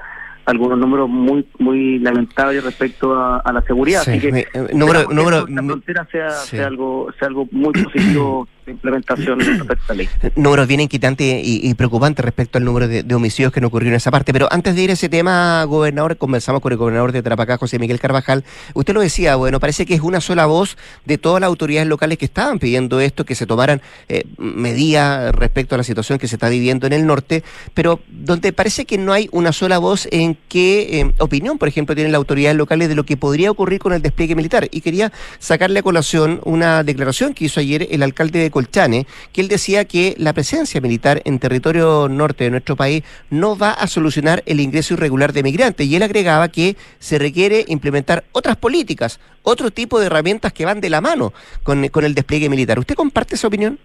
algunos números muy muy lamentables respecto a, a la seguridad. Sí, Así que me- eh, número- esperamos que la frontera sea, sí. sea algo sea algo muy positivo de implementación a esta ley. [CLEARS THROAT] números bien inquietantes y, y preocupantes respecto al número de, de homicidios que no ocurrió en esa parte. Pero antes de ir a ese tema, gobernador, conversamos con el gobernador de Tarapacá, José Miguel Carvajal. Usted lo decía, bueno, parece que es una sola voz de todas las autoridades locales que estaban pidiendo esto, que se tomaran eh, medidas respecto a la situación que se está viviendo en el norte, pero donde parece que no hay una sola voz en qué eh, opinión, por ejemplo, tienen las autoridades locales de lo que podría ocurrir con el despliegue militar. Y quería sacarle a colación una declaración que hizo ayer el alcalde de Colchane, que él decía que la presencia militar en territorio norte de nuestro país no va a solucionar el ingreso irregular de migrantes. Y él agregaba que se requiere implementar otras políticas, otro tipo de herramientas que van de la mano con, con el despliegue militar. ¿Usted comparte esa opinión?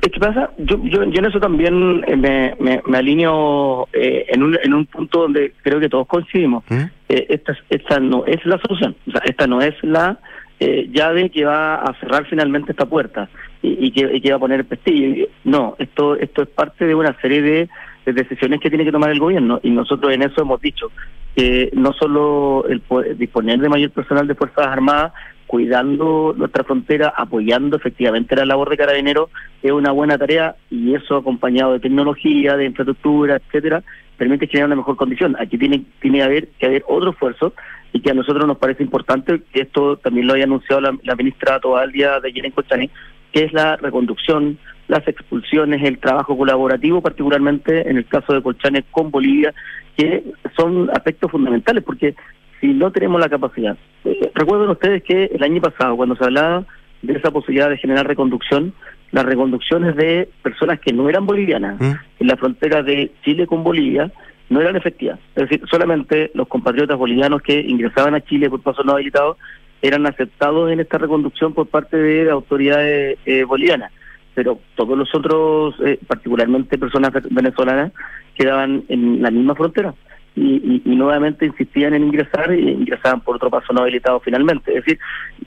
Que pasa, yo, yo, yo en eso también eh, me, me, me alineo eh, en, un, en un punto donde creo que todos coincidimos. ¿Mm? Eh, esta, esta no es la solución, o sea, esta no es la eh, llave que va a cerrar finalmente esta puerta y, que, va a poner el pestillo. No, esto, esto es parte de una serie de, de decisiones que tiene que tomar el gobierno y nosotros en eso hemos dicho que no solo el poder disponer de mayor personal de Fuerzas Armadas, cuidando nuestra frontera, apoyando efectivamente la labor de carabineros, es una buena tarea y eso acompañado de tecnología, de infraestructura, etcétera, permite generar una mejor condición. Aquí tiene, tiene que haber, que haber otro esfuerzo y que a nosotros nos parece importante, que esto también lo haya anunciado la, la ministra Toal día de ayer en Cochaní, que es la reconducción, las expulsiones, el trabajo colaborativo, particularmente en el caso de Colchane con Bolivia, que son aspectos fundamentales, porque si no tenemos la capacidad. Eh, recuerden ustedes que el año pasado, cuando se hablaba de esa posibilidad de generar reconducción, las reconducciones de personas que no eran bolivianas ¿Mm? en la frontera de Chile con Bolivia no eran efectivas. Es decir, solamente los compatriotas bolivianos que ingresaban a Chile por paso no habilitado eran aceptados en esta reconducción por parte de autoridades eh, bolivianas. Pero todos los otros, eh, particularmente personas venezolanas, quedaban en la misma frontera y, y, y nuevamente insistían en ingresar e ingresaban por otro paso no habilitado finalmente. Es decir,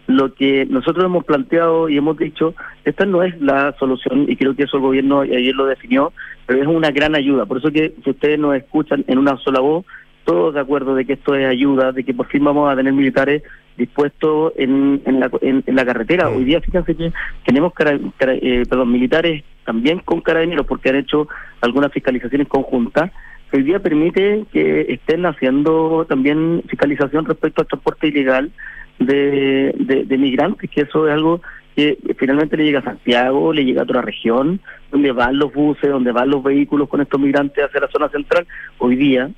lo que nosotros hemos planteado y hemos dicho, esta no es la solución y creo que eso el gobierno ayer lo definió, pero es una gran ayuda. Por eso que si ustedes nos escuchan en una sola voz, todos de acuerdo de que esto es ayuda, de que por fin vamos a tener militares dispuestos en, en, la, en, en la carretera. Hoy día fíjense que tenemos cara, cara, eh, perdón, militares también con carabineros porque han hecho algunas fiscalizaciones conjuntas hoy día permite que estén haciendo también fiscalización respecto al transporte ilegal de, de, migrantes, que eso es algo que finalmente le llega a Santiago, le llega a otra región, donde van los buses, donde van los vehículos con estos migrantes hacia la zona central. Hoy día,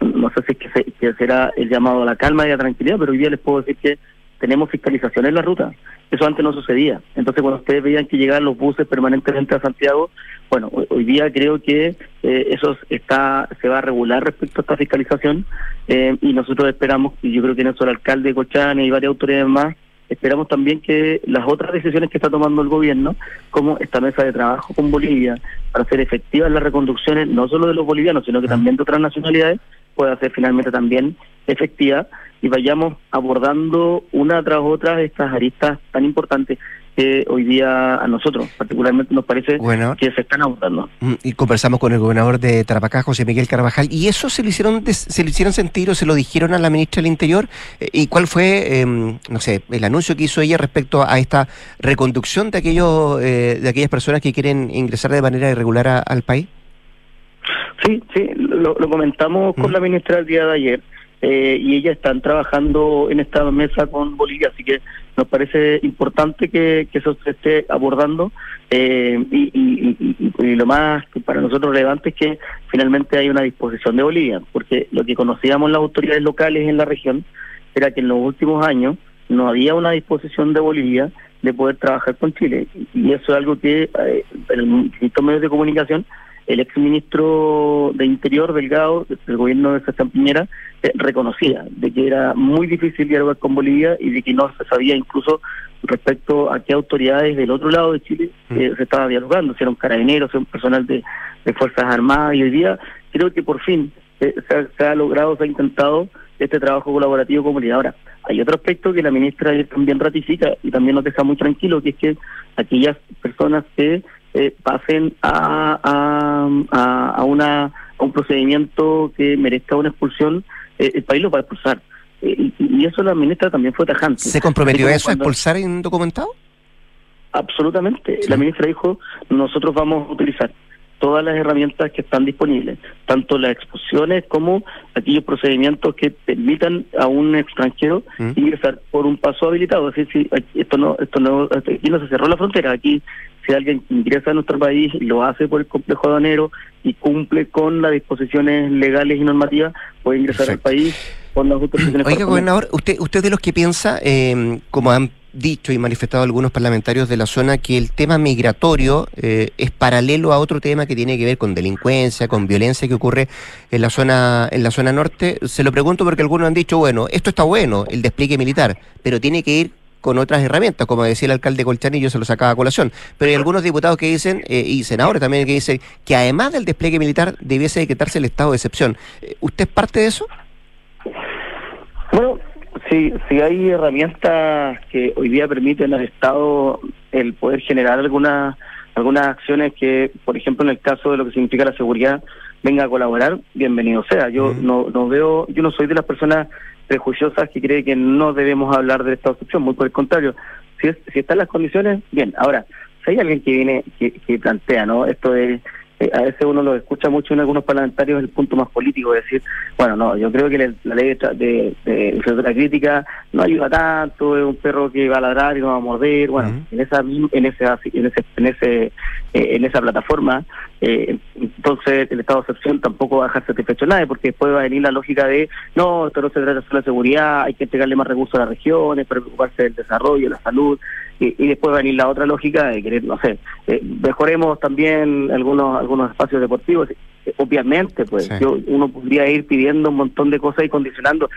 no sé si es que, se, será el llamado a la calma y a la tranquilidad, pero hoy día les puedo decir que tenemos fiscalización en la ruta. Eso antes no sucedía. Entonces, cuando ustedes veían que llegaban los buses permanentemente a Santiago, bueno, hoy, día creo que eh, eso está se va a regular respecto a esta fiscalización eh, y nosotros esperamos, y yo creo que el alcalde de Cochane y varias autoridades más, esperamos también que las otras decisiones que está tomando el gobierno, como esta mesa de trabajo con Bolivia, para hacer efectivas las reconducciones, no solo de los bolivianos, sino que también de otras nacionalidades, pueda ser finalmente también efectiva y vayamos abordando una tras otra estas aristas tan importantes que hoy día a nosotros particularmente nos parece que se están abordando. Mm, y conversamos con el gobernador de Tarapacá, José Miguel Carvajal, y eso se le hicieron se le hicieron sentir o se lo dijeron a la ministra del Interior, eh, y cuál fue, em, no sé, el anuncio que hizo ella respecto a esta reconducción de aquellos eh, de aquellas personas que quieren ingresar de manera irregular al país. Sí, sí, lo, comentamos con la ministra el día de ayer. Eh, y ellas están trabajando en esta mesa con Bolivia, así que nos parece importante que, eso se esté abordando eh, y, lo más para nosotros relevante es que finalmente hay una disposición de Bolivia, porque lo que conocíamos las autoridades locales en la región era que en los últimos años no había una disposición de Bolivia de poder trabajar con Chile y eso es algo que eh, en distintos medios de comunicación el exministro de Interior, Delgado, del gobierno de Sebastián Piñera, eh, reconocía de que era muy difícil dialogar con Bolivia y de que no se sabía incluso respecto a qué autoridades del otro lado de Chile mm. eh, se estaba dialogando, si eran carabineros, si eran personal de, Fuerzas Armadas, y hoy día creo que por fin eh, se, ha, logrado, se ha intentado este trabajo colaborativo con Bolivia. Ahora, hay otro aspecto que la ministra también ratifica y también nos deja muy tranquilo, que es que aquellas personas que eh, pasen a, a, a, una, un procedimiento que merezca una expulsión, eh, el país lo va a expulsar. Eh, y, eso la ministra también fue tajante. ¿Se comprometió a eso, a expulsar en documentado? Absolutamente. La ministra dijo, nosotros vamos a utilizar todas las herramientas que están disponibles, tanto las expulsiones como aquellos procedimientos que permitan a un extranjero mm. ingresar por un paso habilitado. Es decir, esto no, esto no, aquí no se cerró la frontera, aquí si alguien ingresa a nuestro país lo hace por el complejo aduanero y cumple con las disposiciones legales y normativas, puede ingresar al país con las autorizaciones. Oiga, gobernador, usted, usted de los que piensa, eh, como han dicho y manifestado algunos parlamentarios de la zona que el tema migratorio eh, es paralelo a otro tema que tiene que ver con delincuencia, con violencia que ocurre en la zona en la zona norte. Se lo pregunto porque algunos han dicho, bueno, esto está bueno, el despliegue militar, pero tiene que ir con otras herramientas, como decía el alcalde Colchani, yo se lo sacaba a colación. Pero hay algunos diputados que dicen, eh, y senadores también, que dicen que además del despliegue militar debiese decretarse el estado de excepción. Eh, ¿Usted es parte de eso? Bueno, Sí, sí hay herramientas que hoy día permiten al Estado el poder generar algunas algunas acciones que, por ejemplo, en el caso de lo que significa la seguridad, venga a colaborar, bienvenido sea. Yo no, no veo, yo no soy de las personas prejuiciosas que cree que no debemos hablar de esta opción, muy por el contrario. Si, si están las condiciones, bien. Ahora, si hay alguien que viene, que, que plantea, ¿no? Esto de eh, a veces uno lo escucha mucho en algunos parlamentarios el punto más político, es decir, bueno, no, yo creo que la ley de, de, crítica no ayuda tanto, es un perro que va a ladrar y no va a morder, bueno, en esa en ese en ese en ese eh, en esa plataforma, eh, entonces el estado de excepción tampoco va a dejar satisfecho a nadie, porque después va a venir la lógica de, no, esto no se trata solo de seguridad, hay que entregarle más recursos a las regiones, preocuparse del desarrollo, la salud, y, después va a venir la otra lógica de querer, no sé, eh, mejoremos también algunos algunos espacios deportivos. Eh, obviamente, pues yo, uno podría ir pidiendo un montón de cosas y condicionando,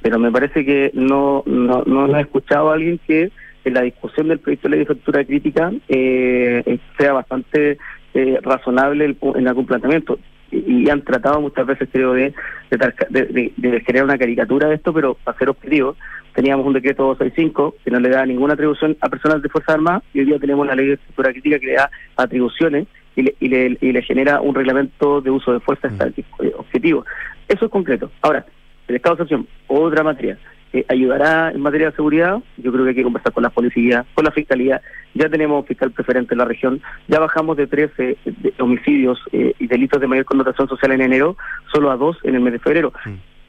pero me parece que no no, no he escuchado a alguien que en la discusión del proyecto de ley de factura crítica eh, sea bastante eh, razonable el, en algún planteamiento. Y, han tratado muchas veces, creo, de de, de, crear una caricatura de esto, pero para ser objetivo, teníamos un decreto 265 que no le da ninguna atribución a personas de Fuerza Armada y hoy día tenemos la ley de estructura crítica que le da atribuciones y le, y le, y le genera un reglamento de uso de fuerza mm. eh, objetivo. Eso es concreto. Ahora, el estado de excepción, otra materia, eh, ayudará en materia de seguridad. Yo creo que hay que conversar con la policía, con la fiscalía. Ya tenemos fiscal preferente en la región. Ya bajamos de 13 homicidios eh, y delitos de mayor connotación social en enero, solo a dos en el mes de febrero.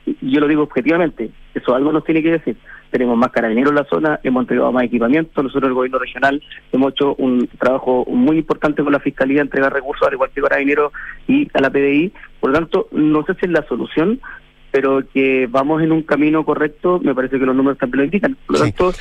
Y yo lo digo objetivamente, eso algo nos tiene que decir tenemos más carabineros en la zona, hemos entregado más equipamiento, nosotros el gobierno regional hemos hecho un trabajo muy importante con la Fiscalía, entregar recursos al igual que carabineros y a la PDI, por lo tanto, no sé si es la solución, pero que vamos en un camino correcto, me parece que los números también lo indican. Por lo tanto,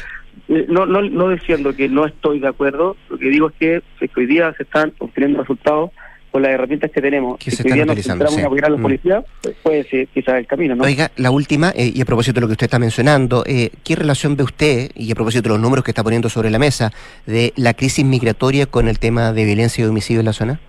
eh, no, no, no diciendo que no estoy de acuerdo, lo que digo es que, es que hoy día se están obteniendo resultados con las herramientas que tenemos. Que si se hoy están utilizando, centramos sí. apoyar a la Mm. policía, pues puede ser quizás el camino, ¿no? Oiga, la última, eh, y a propósito de lo que usted está mencionando, eh, ¿qué relación ve usted, y a propósito de los números que está poniendo sobre la mesa, de la crisis migratoria con el tema de violencia y homicidio en la zona?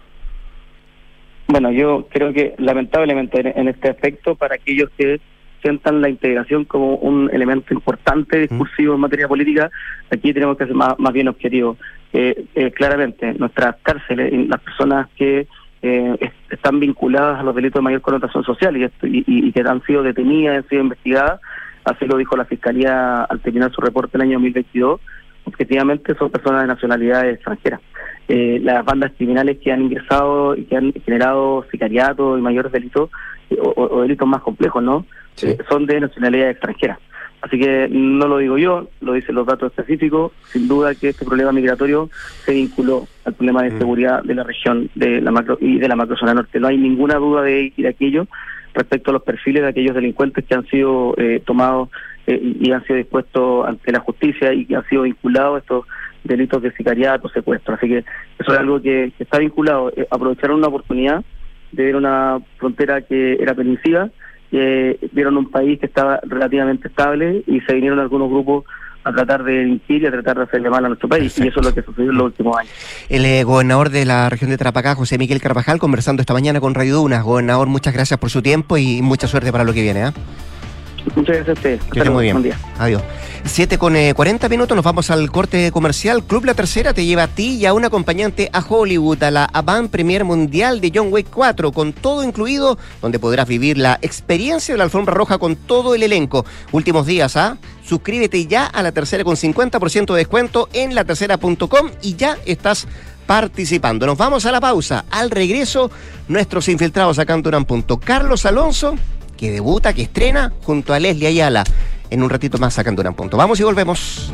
Bueno, yo creo que lamentablemente en, en este aspecto, para aquellos que sientan la integración como un elemento importante discursivo en materia política, aquí tenemos que ser más, más bien objetivos. Eh, eh, claramente, nuestras cárceles, las personas que eh, est- están vinculadas a los delitos de mayor connotación social y, y, y- y que han sido detenidas, han sido investigadas, así lo dijo la Fiscalía al terminar su reporte el año 2022, objetivamente son personas de nacionalidad extranjera. Eh, las bandas criminales que han ingresado y que han generado sicariato y mayores delitos eh, o, delitos más complejos, ¿no? Eh, son de nacionalidad extranjera. Así que no lo digo yo, lo dicen los datos específicos. Sin duda que este problema migratorio se vinculó al problema de seguridad de la región de la macro y de la macrozona norte. No hay ninguna duda de, de aquello respecto a los perfiles de aquellos delincuentes que han sido eh, tomados eh, y han sido dispuestos ante la justicia y que han sido vinculados a estos delitos de sicariato, secuestro. Así que eso es algo que, que está vinculado. Eh, aprovecharon una oportunidad de ver una frontera que era permisiva, vieron un país que estaba relativamente estable y se vinieron algunos grupos a tratar de delinquir y a tratar de hacerle mal a nuestro país. Y eso es lo que sucedió en los últimos años. El eh, gobernador de la región de Tarapacá, José Miguel Carvajal, conversando esta mañana con Radio Duna. Gobernador, muchas gracias por su tiempo y mucha suerte para lo que viene. ¿ah? Muchas gracias a ustedes. Que Hasta esté muy bien. Buen día. Adiós. 7 con eh, 40 minutos, nos vamos al corte comercial. Club La Tercera te lleva a ti y a un acompañante a Hollywood, a la Avant Premier Mundial de John Wick 4, con todo incluido, donde podrás vivir la experiencia de la alfombra roja con todo el elenco. Últimos días, ¿ah? Suscríbete ya a La Tercera con 50% de descuento en latercera.com y ya estás participando. Nos vamos a la pausa. Al regreso, nuestros infiltrados acá en Durán Punto. Carlos Alonso, que debuta, que estrena, junto a Leslie Ayala. En un ratito más en Durán Punto. Vamos y volvemos.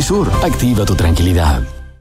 activa tu tranquilidad.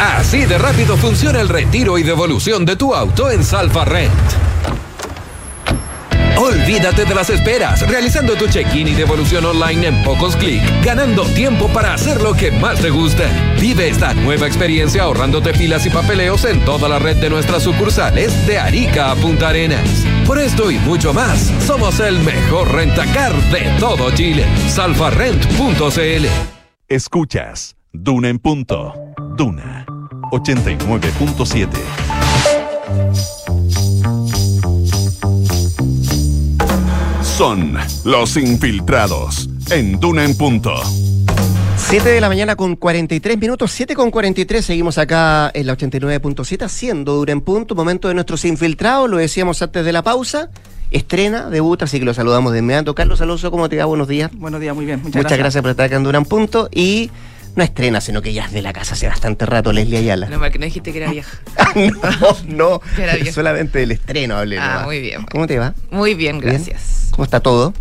Así de rápido funciona el retiro y devolución de tu auto en Salfa Rent. Olvídate de las esperas, realizando tu check-in y devolución online en pocos clics, ganando tiempo para hacer lo que más te gusta. Vive esta nueva experiencia ahorrándote pilas y papeleos en toda la red de nuestras sucursales de Arica a Punta Arenas. Por esto y mucho más, somos el mejor rentacar de todo Chile. Salfarrent.cl Escuchas Duna en punto. Duna 89.7. Son los infiltrados en Duna en punto. 7 de la mañana con 43 minutos, 7 con 43, seguimos acá en la 89.7 haciendo Dura en Punto, momento de nuestros infiltrados, lo decíamos antes de la pausa, estrena, debuta, así que lo saludamos de inmediato. Carlos Alonso, ¿cómo te va? Buenos días. Buenos días, muy bien. Muchas, Muchas, gracias. por estar acá en Dura en Punto y No estrena, sino que ya es de la casa hace bastante rato, Leslie Ayala. No, porque no dijiste que era vieja. [LAUGHS] no, no. [LAUGHS] Que era vieja. Solamente del estreno hablé. Ah, nomás. muy bien. ¿Cómo te va? Muy bien, gracias. ¿Cómo está todo?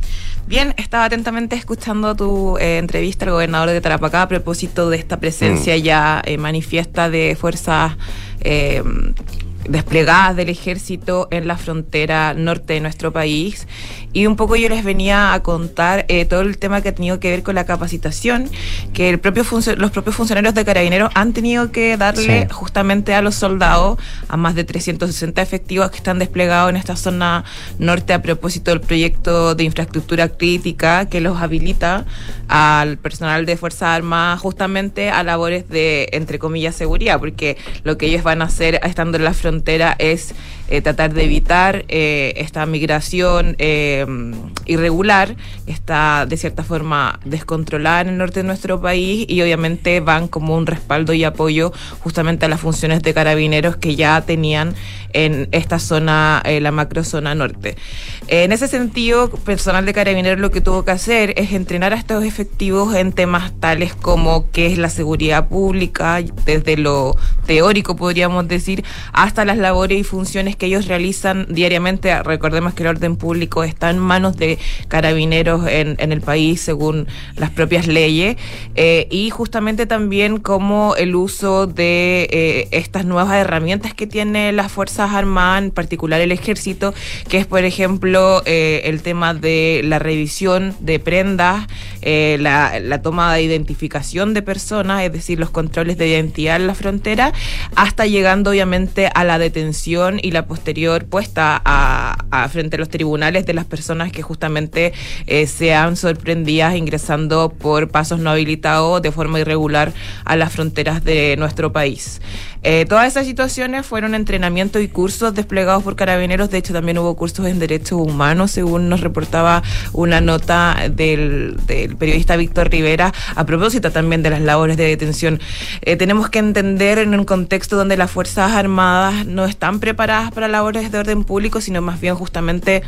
Bien, estaba atentamente escuchando tu eh, entrevista al gobernador de Tarapacá a propósito de esta presencia Mm. ya eh, manifiesta de fuerzas eh, desplegadas del ejército en la frontera norte de nuestro país. Y un poco yo les venía a contar eh, todo el tema que ha tenido que ver con la capacitación, que el propio los propios funcionarios de Carabineros han tenido que darle Sí. justamente a los soldados, a más de 360 efectivos que están desplegados en esta zona norte a propósito del proyecto de infraestructura crítica que los habilita al personal de Fuerzas Armadas justamente a labores de, entre comillas, seguridad, porque lo que ellos van a hacer estando en la frontera es eh, tratar de evitar eh, esta migración eh, irregular que está de cierta forma descontrolada en el norte de nuestro país y obviamente van como un respaldo y apoyo justamente a las funciones de carabineros que ya tenían en esta zona, eh, la macrozona norte. En ese sentido, personal de carabineros lo que tuvo que hacer es entrenar a estos efectivos en temas tales como qué es la seguridad pública, desde lo teórico podríamos decir, hasta las labores y funciones que ellos realizan diariamente. Recordemos que el orden público está en manos de carabineros en, el país según las propias leyes eh, y justamente también como el uso de eh, estas nuevas herramientas que tiene las Fuerzas Armadas, en particular el ejército, que es por ejemplo eh, el tema de la revisión de prendas, eh, la, la toma de identificación de personas, es decir, los controles de identidad en la frontera, hasta llegando obviamente a la detención y la posterior puesta a, a frente a los tribunales de las personas que justamente eh, sean sorprendidas ingresando por pasos no habilitados de forma irregular a las fronteras de nuestro país. Eh, todas esas situaciones fueron entrenamientos y cursos desplegados por carabineros. De hecho, también hubo cursos en derechos humanos, según nos reportaba una nota del, del periodista Víctor Rivera, a propósito también de las labores de detención. Eh, tenemos que entender en un contexto donde las Fuerzas Armadas no están preparadas para labores de orden público, sino más bien justamente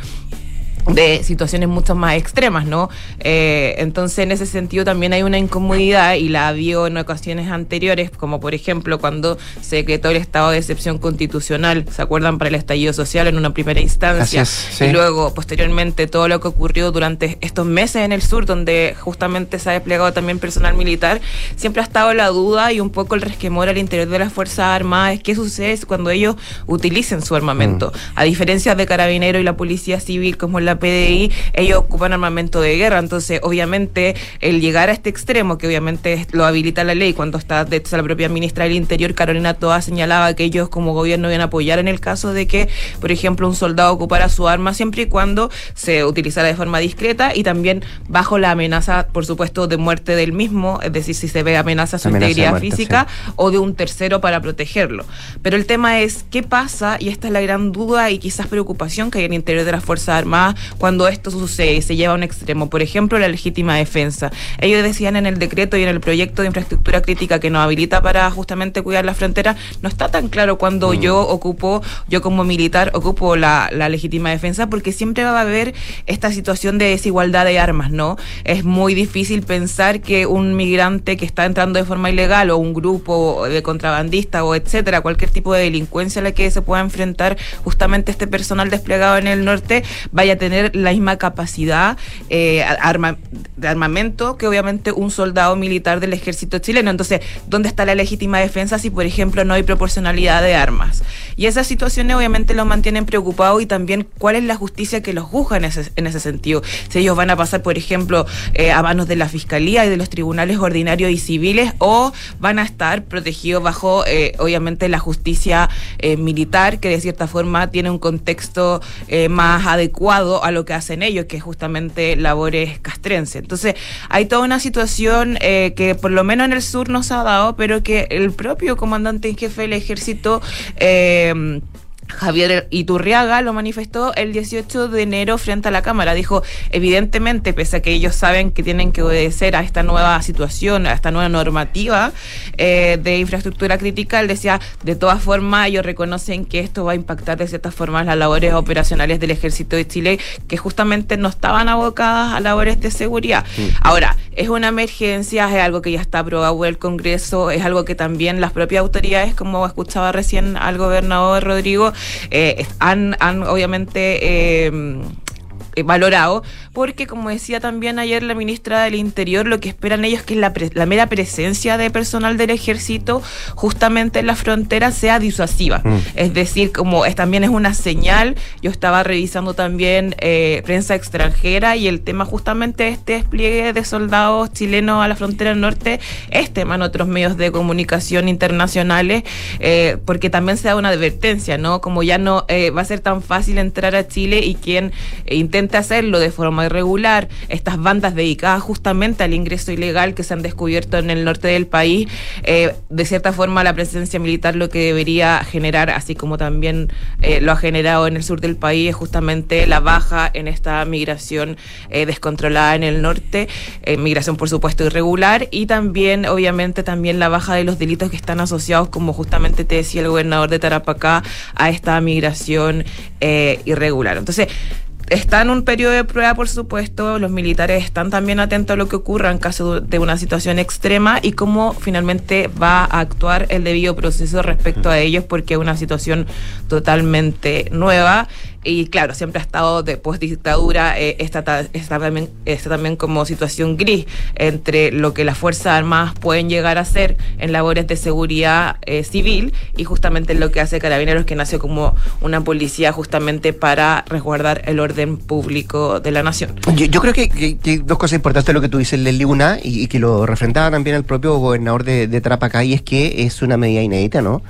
de situaciones mucho más extremas, ¿no? Eh, entonces, en ese sentido también hay una incomodidad y la vio en ocasiones anteriores, como por ejemplo cuando se decretó el estado de excepción constitucional, ¿se acuerdan? Para el estallido social en una primera instancia. Es, sí. Y luego, posteriormente, todo lo que ocurrió durante estos meses en el sur, donde justamente se ha desplegado también personal militar, siempre ha estado la duda y un poco el resquemor al interior de las Fuerzas Armadas, qué sucede cuando ellos utilicen su armamento. A diferencia de Carabinero y la Policía Civil, como es la PDI, ellos ocupan armamento de guerra, entonces obviamente el llegar a este extremo, que obviamente lo habilita la ley, cuando está de hecho la propia ministra del Interior, Carolina Toa, señalaba que ellos como gobierno iban a apoyar en el caso de que, por ejemplo, un soldado ocupara su arma siempre y cuando se utilizara de forma discreta y también bajo la amenaza, por supuesto, de muerte del mismo, es decir, si se ve amenaza a su Amenaza integridad muerte, física o de un tercero para protegerlo. Pero el tema es, ¿qué pasa? Y esta es la gran duda y quizás preocupación que hay en el interior de las Fuerzas Armadas cuando esto sucede y se lleva a un extremo. Por ejemplo, la legítima defensa. Ellos decían en el decreto y en el proyecto de infraestructura crítica que nos habilita para justamente cuidar la frontera, no está tan claro cuando yo ocupo, yo como militar ocupo la, la legítima defensa, porque siempre va a haber esta situación de desigualdad de armas, ¿no? Es muy difícil pensar que un migrante que está entrando de forma ilegal o un grupo de contrabandistas o etcétera, cualquier tipo de delincuencia a la que se pueda enfrentar justamente este personal desplegado en el norte, vaya a tener la misma capacidad eh, de armamento que obviamente un soldado militar del ejército chileno. Entonces, ¿dónde está la legítima defensa si, por ejemplo, no hay proporcionalidad de armas? Y esas situaciones obviamente los mantienen preocupados y también cuál es la justicia que los juzga en ese, en ese sentido. Si ellos van a pasar, por ejemplo, eh, a manos de la Fiscalía y de los tribunales ordinarios y civiles o van a estar protegidos bajo, eh, obviamente, la justicia militar que de cierta forma tiene un contexto más adecuado a lo que hacen ellos, que es justamente labores castrenses. Entonces, hay toda una situación eh, que por lo menos en el sur no se ha dado, pero que el propio comandante en jefe del ejército... eh, Javier Iturriaga lo manifestó el 18 de enero frente a la Cámara. Dijo, evidentemente, pese a que ellos saben que tienen que obedecer a esta nueva situación, a esta nueva normativa eh, de infraestructura crítica, él decía, de todas formas, ellos reconocen que esto va a impactar de ciertas formas las labores operacionales del Ejército de Chile, que justamente no estaban abocadas a labores de seguridad. Ahora, es una emergencia, es algo que ya está aprobado por el Congreso, es algo que también las propias autoridades, como escuchaba recién al gobernador Rodrigo, han, han obviamente... Eh, valorado, porque como decía también ayer la ministra del Interior, lo que esperan ellos es que la, la mera presencia de personal del ejército justamente en la frontera sea disuasiva. Mm. Es decir, como es, también es una señal, yo estaba revisando también eh, prensa extranjera y el tema justamente este despliegue de soldados chilenos a la frontera norte es tema en otros medios de comunicación internacionales, eh, porque también se da una advertencia, ¿no? Como ya no va a ser tan fácil entrar a Chile y quien intenta hacerlo de forma irregular, estas bandas dedicadas justamente al ingreso ilegal que se han descubierto en el norte del país, eh, de cierta forma la presencia militar lo que debería generar, así como también eh, lo ha generado en el sur del país, es justamente la baja en esta migración eh, descontrolada en el norte, migración por supuesto irregular y también obviamente también la baja de los delitos que están asociados, como justamente te decía el gobernador de Tarapacá, a esta migración irregular. Entonces, está en un periodo de prueba, por supuesto, los militares están también atentos a lo que ocurra en caso de una situación extrema y cómo finalmente va a actuar el debido proceso respecto a ellos, porque es una situación totalmente nueva y claro, siempre ha estado de post-dictadura, eh, está, también, está también como situación gris entre lo que las Fuerzas Armadas pueden llegar a hacer en labores de seguridad eh, civil y justamente lo que hace Carabineros, que nació como una policía justamente para resguardar el orden público de la nación. Yo, creo que, hay dos cosas importantes de lo que tú dices, Leslie, una, y, que lo refrendaba también el propio gobernador de, de Trapacay, es que es una medida inédita, ¿no?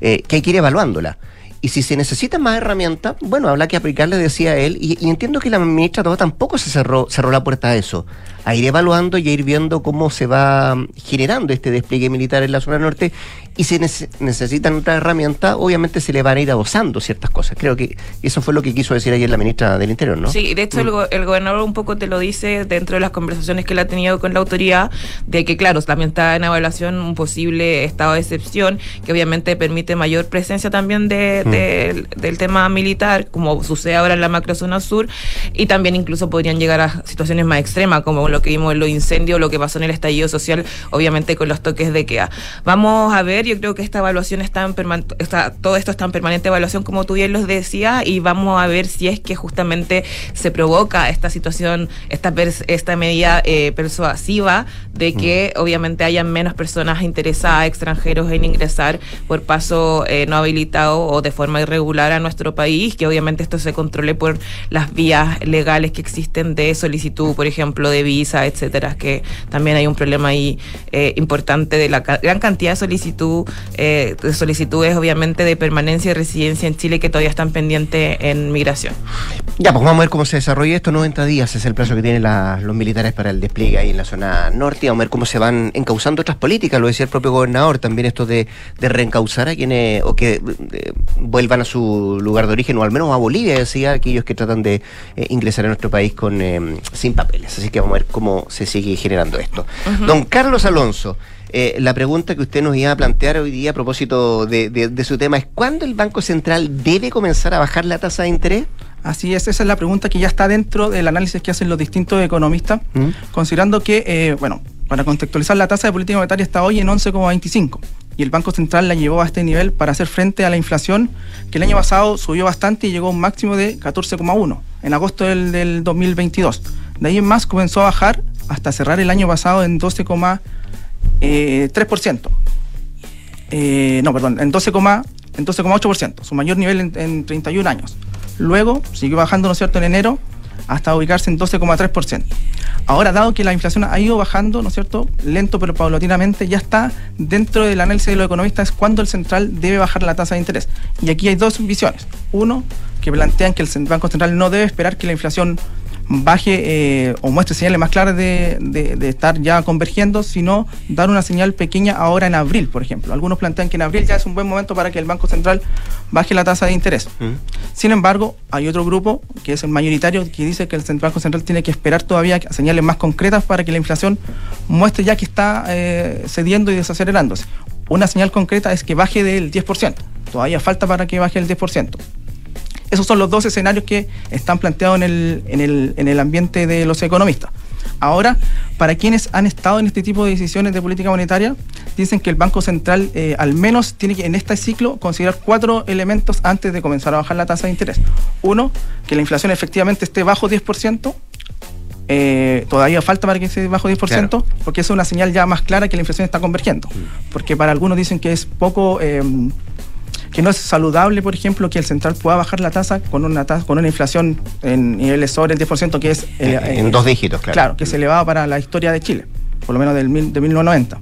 Eh, que hay que ir evaluándola. Y si se necesitan más herramientas, bueno, habrá que aplicarle, decía él, y, entiendo que la ministra tampoco se cerró, cerró la puerta a eso a ir evaluando y a ir viendo cómo se va generando este despliegue militar en la zona norte y si necesitan otra herramienta, obviamente se le van a ir adosando ciertas cosas. Creo que eso fue lo que quiso decir ayer la ministra del Interior, ¿no? Sí, de hecho el, mm. gobernador un poco te lo dice dentro de las conversaciones que él ha tenido con la autoridad, de que claro, también está en evaluación un posible estado de excepción, que obviamente permite mayor presencia también de, mm. del tema militar, como sucede ahora en la macrozona sur, y también incluso podrían llegar a situaciones más extremas, como lo que vimos en los incendios, lo que pasó en el estallido social, obviamente con los toques de queda. Vamos a ver, yo creo que esta evaluación está en está, todo esto está en permanente evaluación, como tú bien los decías, y vamos a ver si es que justamente se provoca esta situación, esta, esta medida eh, persuasiva de que mm. obviamente hayan menos personas interesadas, extranjeros en ingresar por paso eh, no habilitado o de forma irregular a nuestro país, que obviamente esto se controle por las vías legales que existen de solicitud, por ejemplo, de visa etcétera, que también hay un problema ahí eh, importante de la gran cantidad de solicitud, eh, de solicitudes obviamente de permanencia y residencia en Chile que todavía están pendientes en migración. Ya, pues vamos a ver cómo se desarrolla esto. 90 días es el plazo que tienen los militares para el despliegue ahí en la zona norte. Vamos a ver cómo se van encauzando otras políticas, lo decía el propio gobernador, también esto de, de reencauzar a quienes, o que eh, vuelvan a su lugar de origen, o al menos a Bolivia, decía, aquellos que tratan de ingresar a nuestro país con sin papeles. Así que vamos a ver cómo se sigue generando esto. Don Carlos Alonso, eh, la pregunta que usted nos iba a plantear hoy día a propósito de, su tema es, ¿cuándo el Banco Central debe comenzar a bajar la tasa de interés? Así es, esa es la pregunta que ya está dentro del análisis que hacen los distintos economistas, ¿Mm? considerando que, eh, bueno, para contextualizar, la tasa de política monetaria está hoy en 11,25 y el Banco Central la llevó a este nivel para hacer frente a la inflación que el año pasado subió bastante y llegó a un máximo de 14,1 en agosto del, del 2022. De ahí en más comenzó a bajar hasta cerrar el año pasado en 12,3%. Eh, eh, no, perdón, en 12,8%, su mayor nivel en, en 31 años. Luego siguió bajando, ¿no es cierto?, en enero hasta ubicarse en 12,3%. Ahora, dado que la inflación ha ido bajando, ¿no es cierto?, lento pero paulatinamente, ya está dentro del análisis de los economistas cuándo el central debe bajar la tasa de interés. Y aquí hay dos visiones. Uno, que plantean que el Banco Central no debe esperar que la inflación baje eh, o muestre señales más claras de, estar ya convergiendo, sino dar una señal pequeña ahora en abril, por ejemplo. Algunos plantean que en abril ya es un buen momento para que el Banco Central baje la tasa de interés. Sin embargo, hay otro grupo, que es el mayoritario, que dice que el Banco Central tiene que esperar todavía señales más concretas para que la inflación muestre ya que está eh, cediendo y desacelerándose. Una señal concreta es que baje del 10%. Todavía falta para que baje el 10%. Esos son los dos escenarios que están planteados en el, en el, en el ambiente de los economistas. Ahora, para quienes han estado en este tipo de decisiones de política monetaria, dicen que el Banco Central eh, al menos tiene que en este ciclo considerar cuatro elementos antes de comenzar a bajar la tasa de interés. Uno, que la inflación efectivamente esté bajo 10%. Eh, todavía falta para que esté bajo 10%, porque eso es una señal ya más clara que la inflación está convergiendo. Porque para algunos dicen que es poco... eh, que no es saludable, por ejemplo, que el central pueda bajar la tasa con una tasa, con una inflación en niveles sobre el 10%, que es eh, En dos dígitos, claro. Claro, que es elevada para la historia de Chile, por lo menos del mil- de 1990.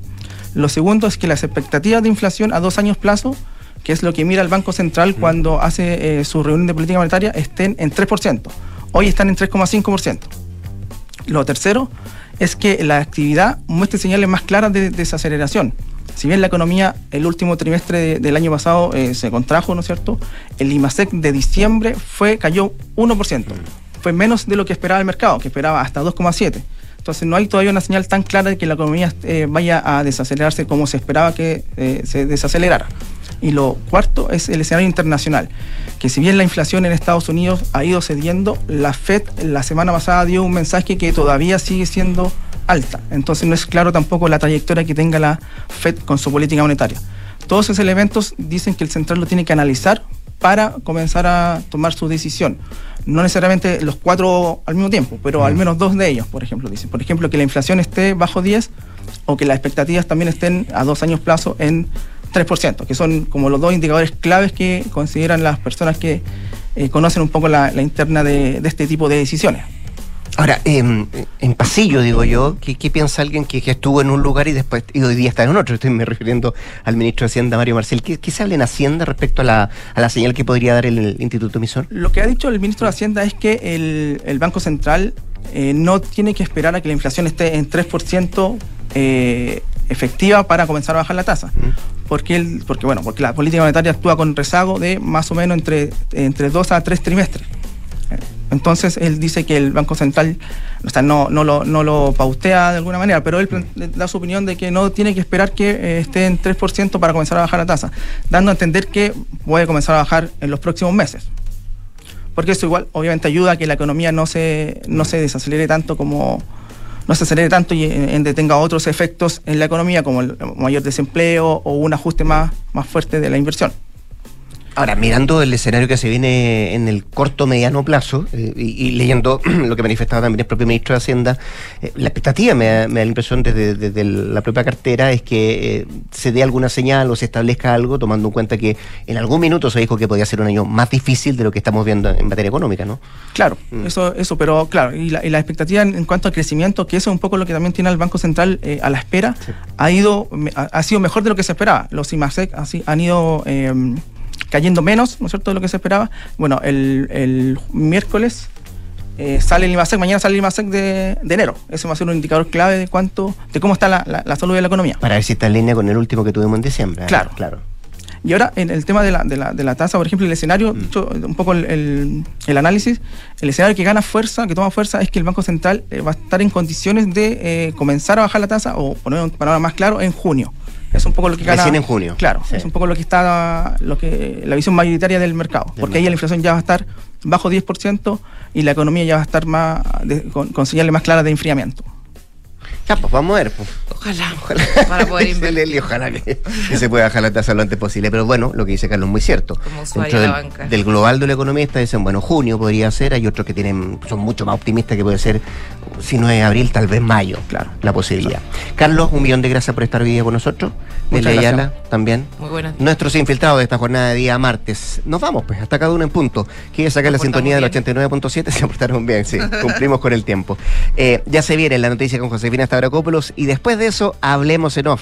Lo segundo es que las expectativas de inflación a dos años plazo, que es lo que mira el Banco Central cuando hace eh, su reunión de política monetaria, estén en 3%. Hoy están en 3,5%. Lo tercero es que la actividad muestre señales más claras de desaceleración. Si bien la economía el último trimestre de- del año pasado eh, se contrajo, ¿no es cierto? El IMASEC de diciembre fue, cayó 1%. Fue menos de lo que esperaba el mercado, que esperaba hasta 2,7%. Entonces no hay todavía una señal tan clara de que la economía eh, vaya a desacelerarse como se esperaba que eh, se desacelerara. Y lo cuarto es el escenario internacional, que si bien la inflación en Estados Unidos ha ido cediendo, la Fed la semana pasada dio un mensaje que todavía sigue siendo alta. Entonces no es claro tampoco la trayectoria que tenga la Fed con su política monetaria. Todos esos elementos dicen que el central lo tiene que analizar para comenzar a tomar su decisión. No necesariamente los cuatro al mismo tiempo, pero al menos dos de ellos, por ejemplo, dicen. Por ejemplo, que la inflación esté bajo 10 o que las expectativas también estén a dos años plazo en 3%, que son como los dos indicadores claves que consideran las personas que eh, conocen un poco la, la interna de, de este tipo de decisiones. Ahora, em, en pasillo, digo yo, ¿qué, qué piensa alguien que, que estuvo en un lugar y después y hoy día está en otro? [LAUGHS] Estoy me refiriendo al ministro de Hacienda, Mario Marcel. ¿Qué, qué se habla en Hacienda respecto a la, a la señal que podría dar el, el Instituto Emisor? Lo que ha dicho el ministro de Hacienda es que el, el Banco Central eh, no tiene que esperar a que la inflación esté en 3% eh, efectiva para comenzar a bajar la tasa. Porque, el, porque, bueno, porque la política monetaria actúa con rezago de más o menos entre, entre dos a tres trimestres. Eh, Entonces él dice que el Banco Central o sea, no, no, lo, no lo pautea de alguna manera, pero él plan- da su opinión de que no tiene que esperar que eh, esté en 3% para comenzar a bajar la tasa, dando a entender que puede comenzar a bajar en los próximos meses porque eso igual obviamente ayuda a que la economía no se, no se desacelere tanto como no se acelere tanto y en, en detenga otros efectos en la economía como el mayor desempleo o un ajuste más, más fuerte de la inversión. Ahora, mirando el escenario que se viene en el corto mediano plazo eh, y, y leyendo [CLEARS THROAT] lo que manifestaba también el propio ministro de Hacienda, eh, la expectativa, me da, me da la impresión desde, desde la propia cartera, es que eh, se dé alguna señal o se establezca algo, tomando en cuenta que en algún minuto se dijo que podía ser un año más difícil de lo que estamos viendo en materia económica, ¿no? Claro, eso, eso, pero claro, y la, y la expectativa en, en cuanto al crecimiento, que eso es un poco lo que también tiene el Banco Central a la espera, ha ido, ha, sido mejor de lo que se esperaba. Los IMASEC así, han ido eh, cayendo menos, ¿no es cierto?, de lo que se esperaba. Bueno, el, el miércoles eh, sale el IMASEC, mañana sale el IMASEC de, de enero. Ese va a ser un indicador clave de cuánto, de cómo está la, la- la salud de la economía. Para ver si está en línea con el último que tuvimos en diciembre. ¿eh? Claro. claro. Y ahora, en el tema de la, de la, de la tasa, por ejemplo, el escenario, dicho, un poco el, el- el análisis, el escenario que gana fuerza, que toma fuerza, es que el Banco Central eh, va a estar en condiciones de comenzar a bajar la tasa, o poner un panorama más claro, en junio. Es un poco lo que gana. Recién en junio. Claro, Sí. es un poco lo que está, lo que la visión mayoritaria del mercado. porque ahí la inflación ya va a estar bajo 10% y la economía ya va a estar más de- con, con señales más claras de enfriamiento. Ya, pues vamos a ver. Pues. Ojalá. Ojalá. Para poder [LAUGHS] invertir. Ojalá que, que se pueda bajar la tasa lo antes posible. Pero bueno, lo que dice Carlos es muy cierto. Como Dentro de del, la banca. del global de los economistas dicen, bueno, junio podría ser. Hay otros que tienen son mucho más optimistas que puede ser, si no es abril, tal vez mayo. Claro. La posibilidad. Carlos, un millón de gracias por estar hoy día con nosotros. Muchas. Ayala, también. Muy buenas. Nuestros infiltrados de esta jornada de día martes. Nos vamos, pues, hasta cada uno en punto. Quiere sacar la sintonía del portamos [LAUGHS] 89.7, se portaron bien, sí. [LAUGHS] Cumplimos con el tiempo. Eh, ya se viene la noticia con Josefina Y después de eso, hablemos en off.